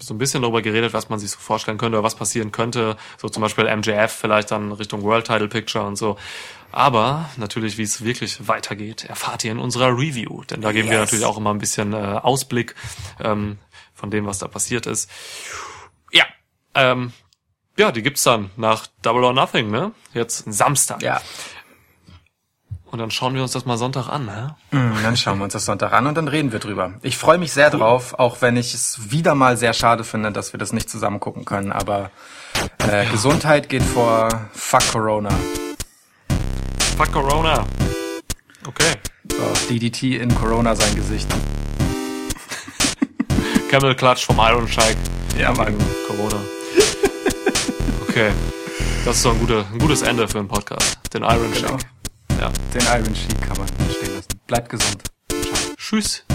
so ein bisschen darüber geredet, was man sich so vorstellen könnte oder was passieren könnte. So zum Beispiel MJF vielleicht dann Richtung World Title Picture und so. Aber natürlich, wie es wirklich weitergeht, erfahrt ihr in unserer Review. Denn da geben wir Yes. natürlich auch immer ein bisschen äh, Ausblick ähm, von dem, was da passiert ist. Ja, ähm, ja, die gibt's dann nach Double or Nothing, ne? Jetzt Samstag. Ja, Und dann schauen wir uns das mal Sonntag an, ne? Mm, dann schauen wir uns das Sonntag an und dann reden wir drüber. Ich freue mich sehr drauf, auch wenn ich es wieder mal sehr schade finde, dass wir das nicht zusammen gucken können. Aber äh, Gesundheit geht vor Fuck Corona. Fuck Corona. Okay. So, DDT in Corona sein Gesicht. (laughs) Camel Clutch vom Iron Shike. Ja, Mann. Corona. Okay. Das ist doch ein, guter, ein gutes Ende für einen Podcast. Den Iron Genau. Shake. Ja. Den Iron Sheik kann man stehen lassen. Bleibt gesund. Tschüss.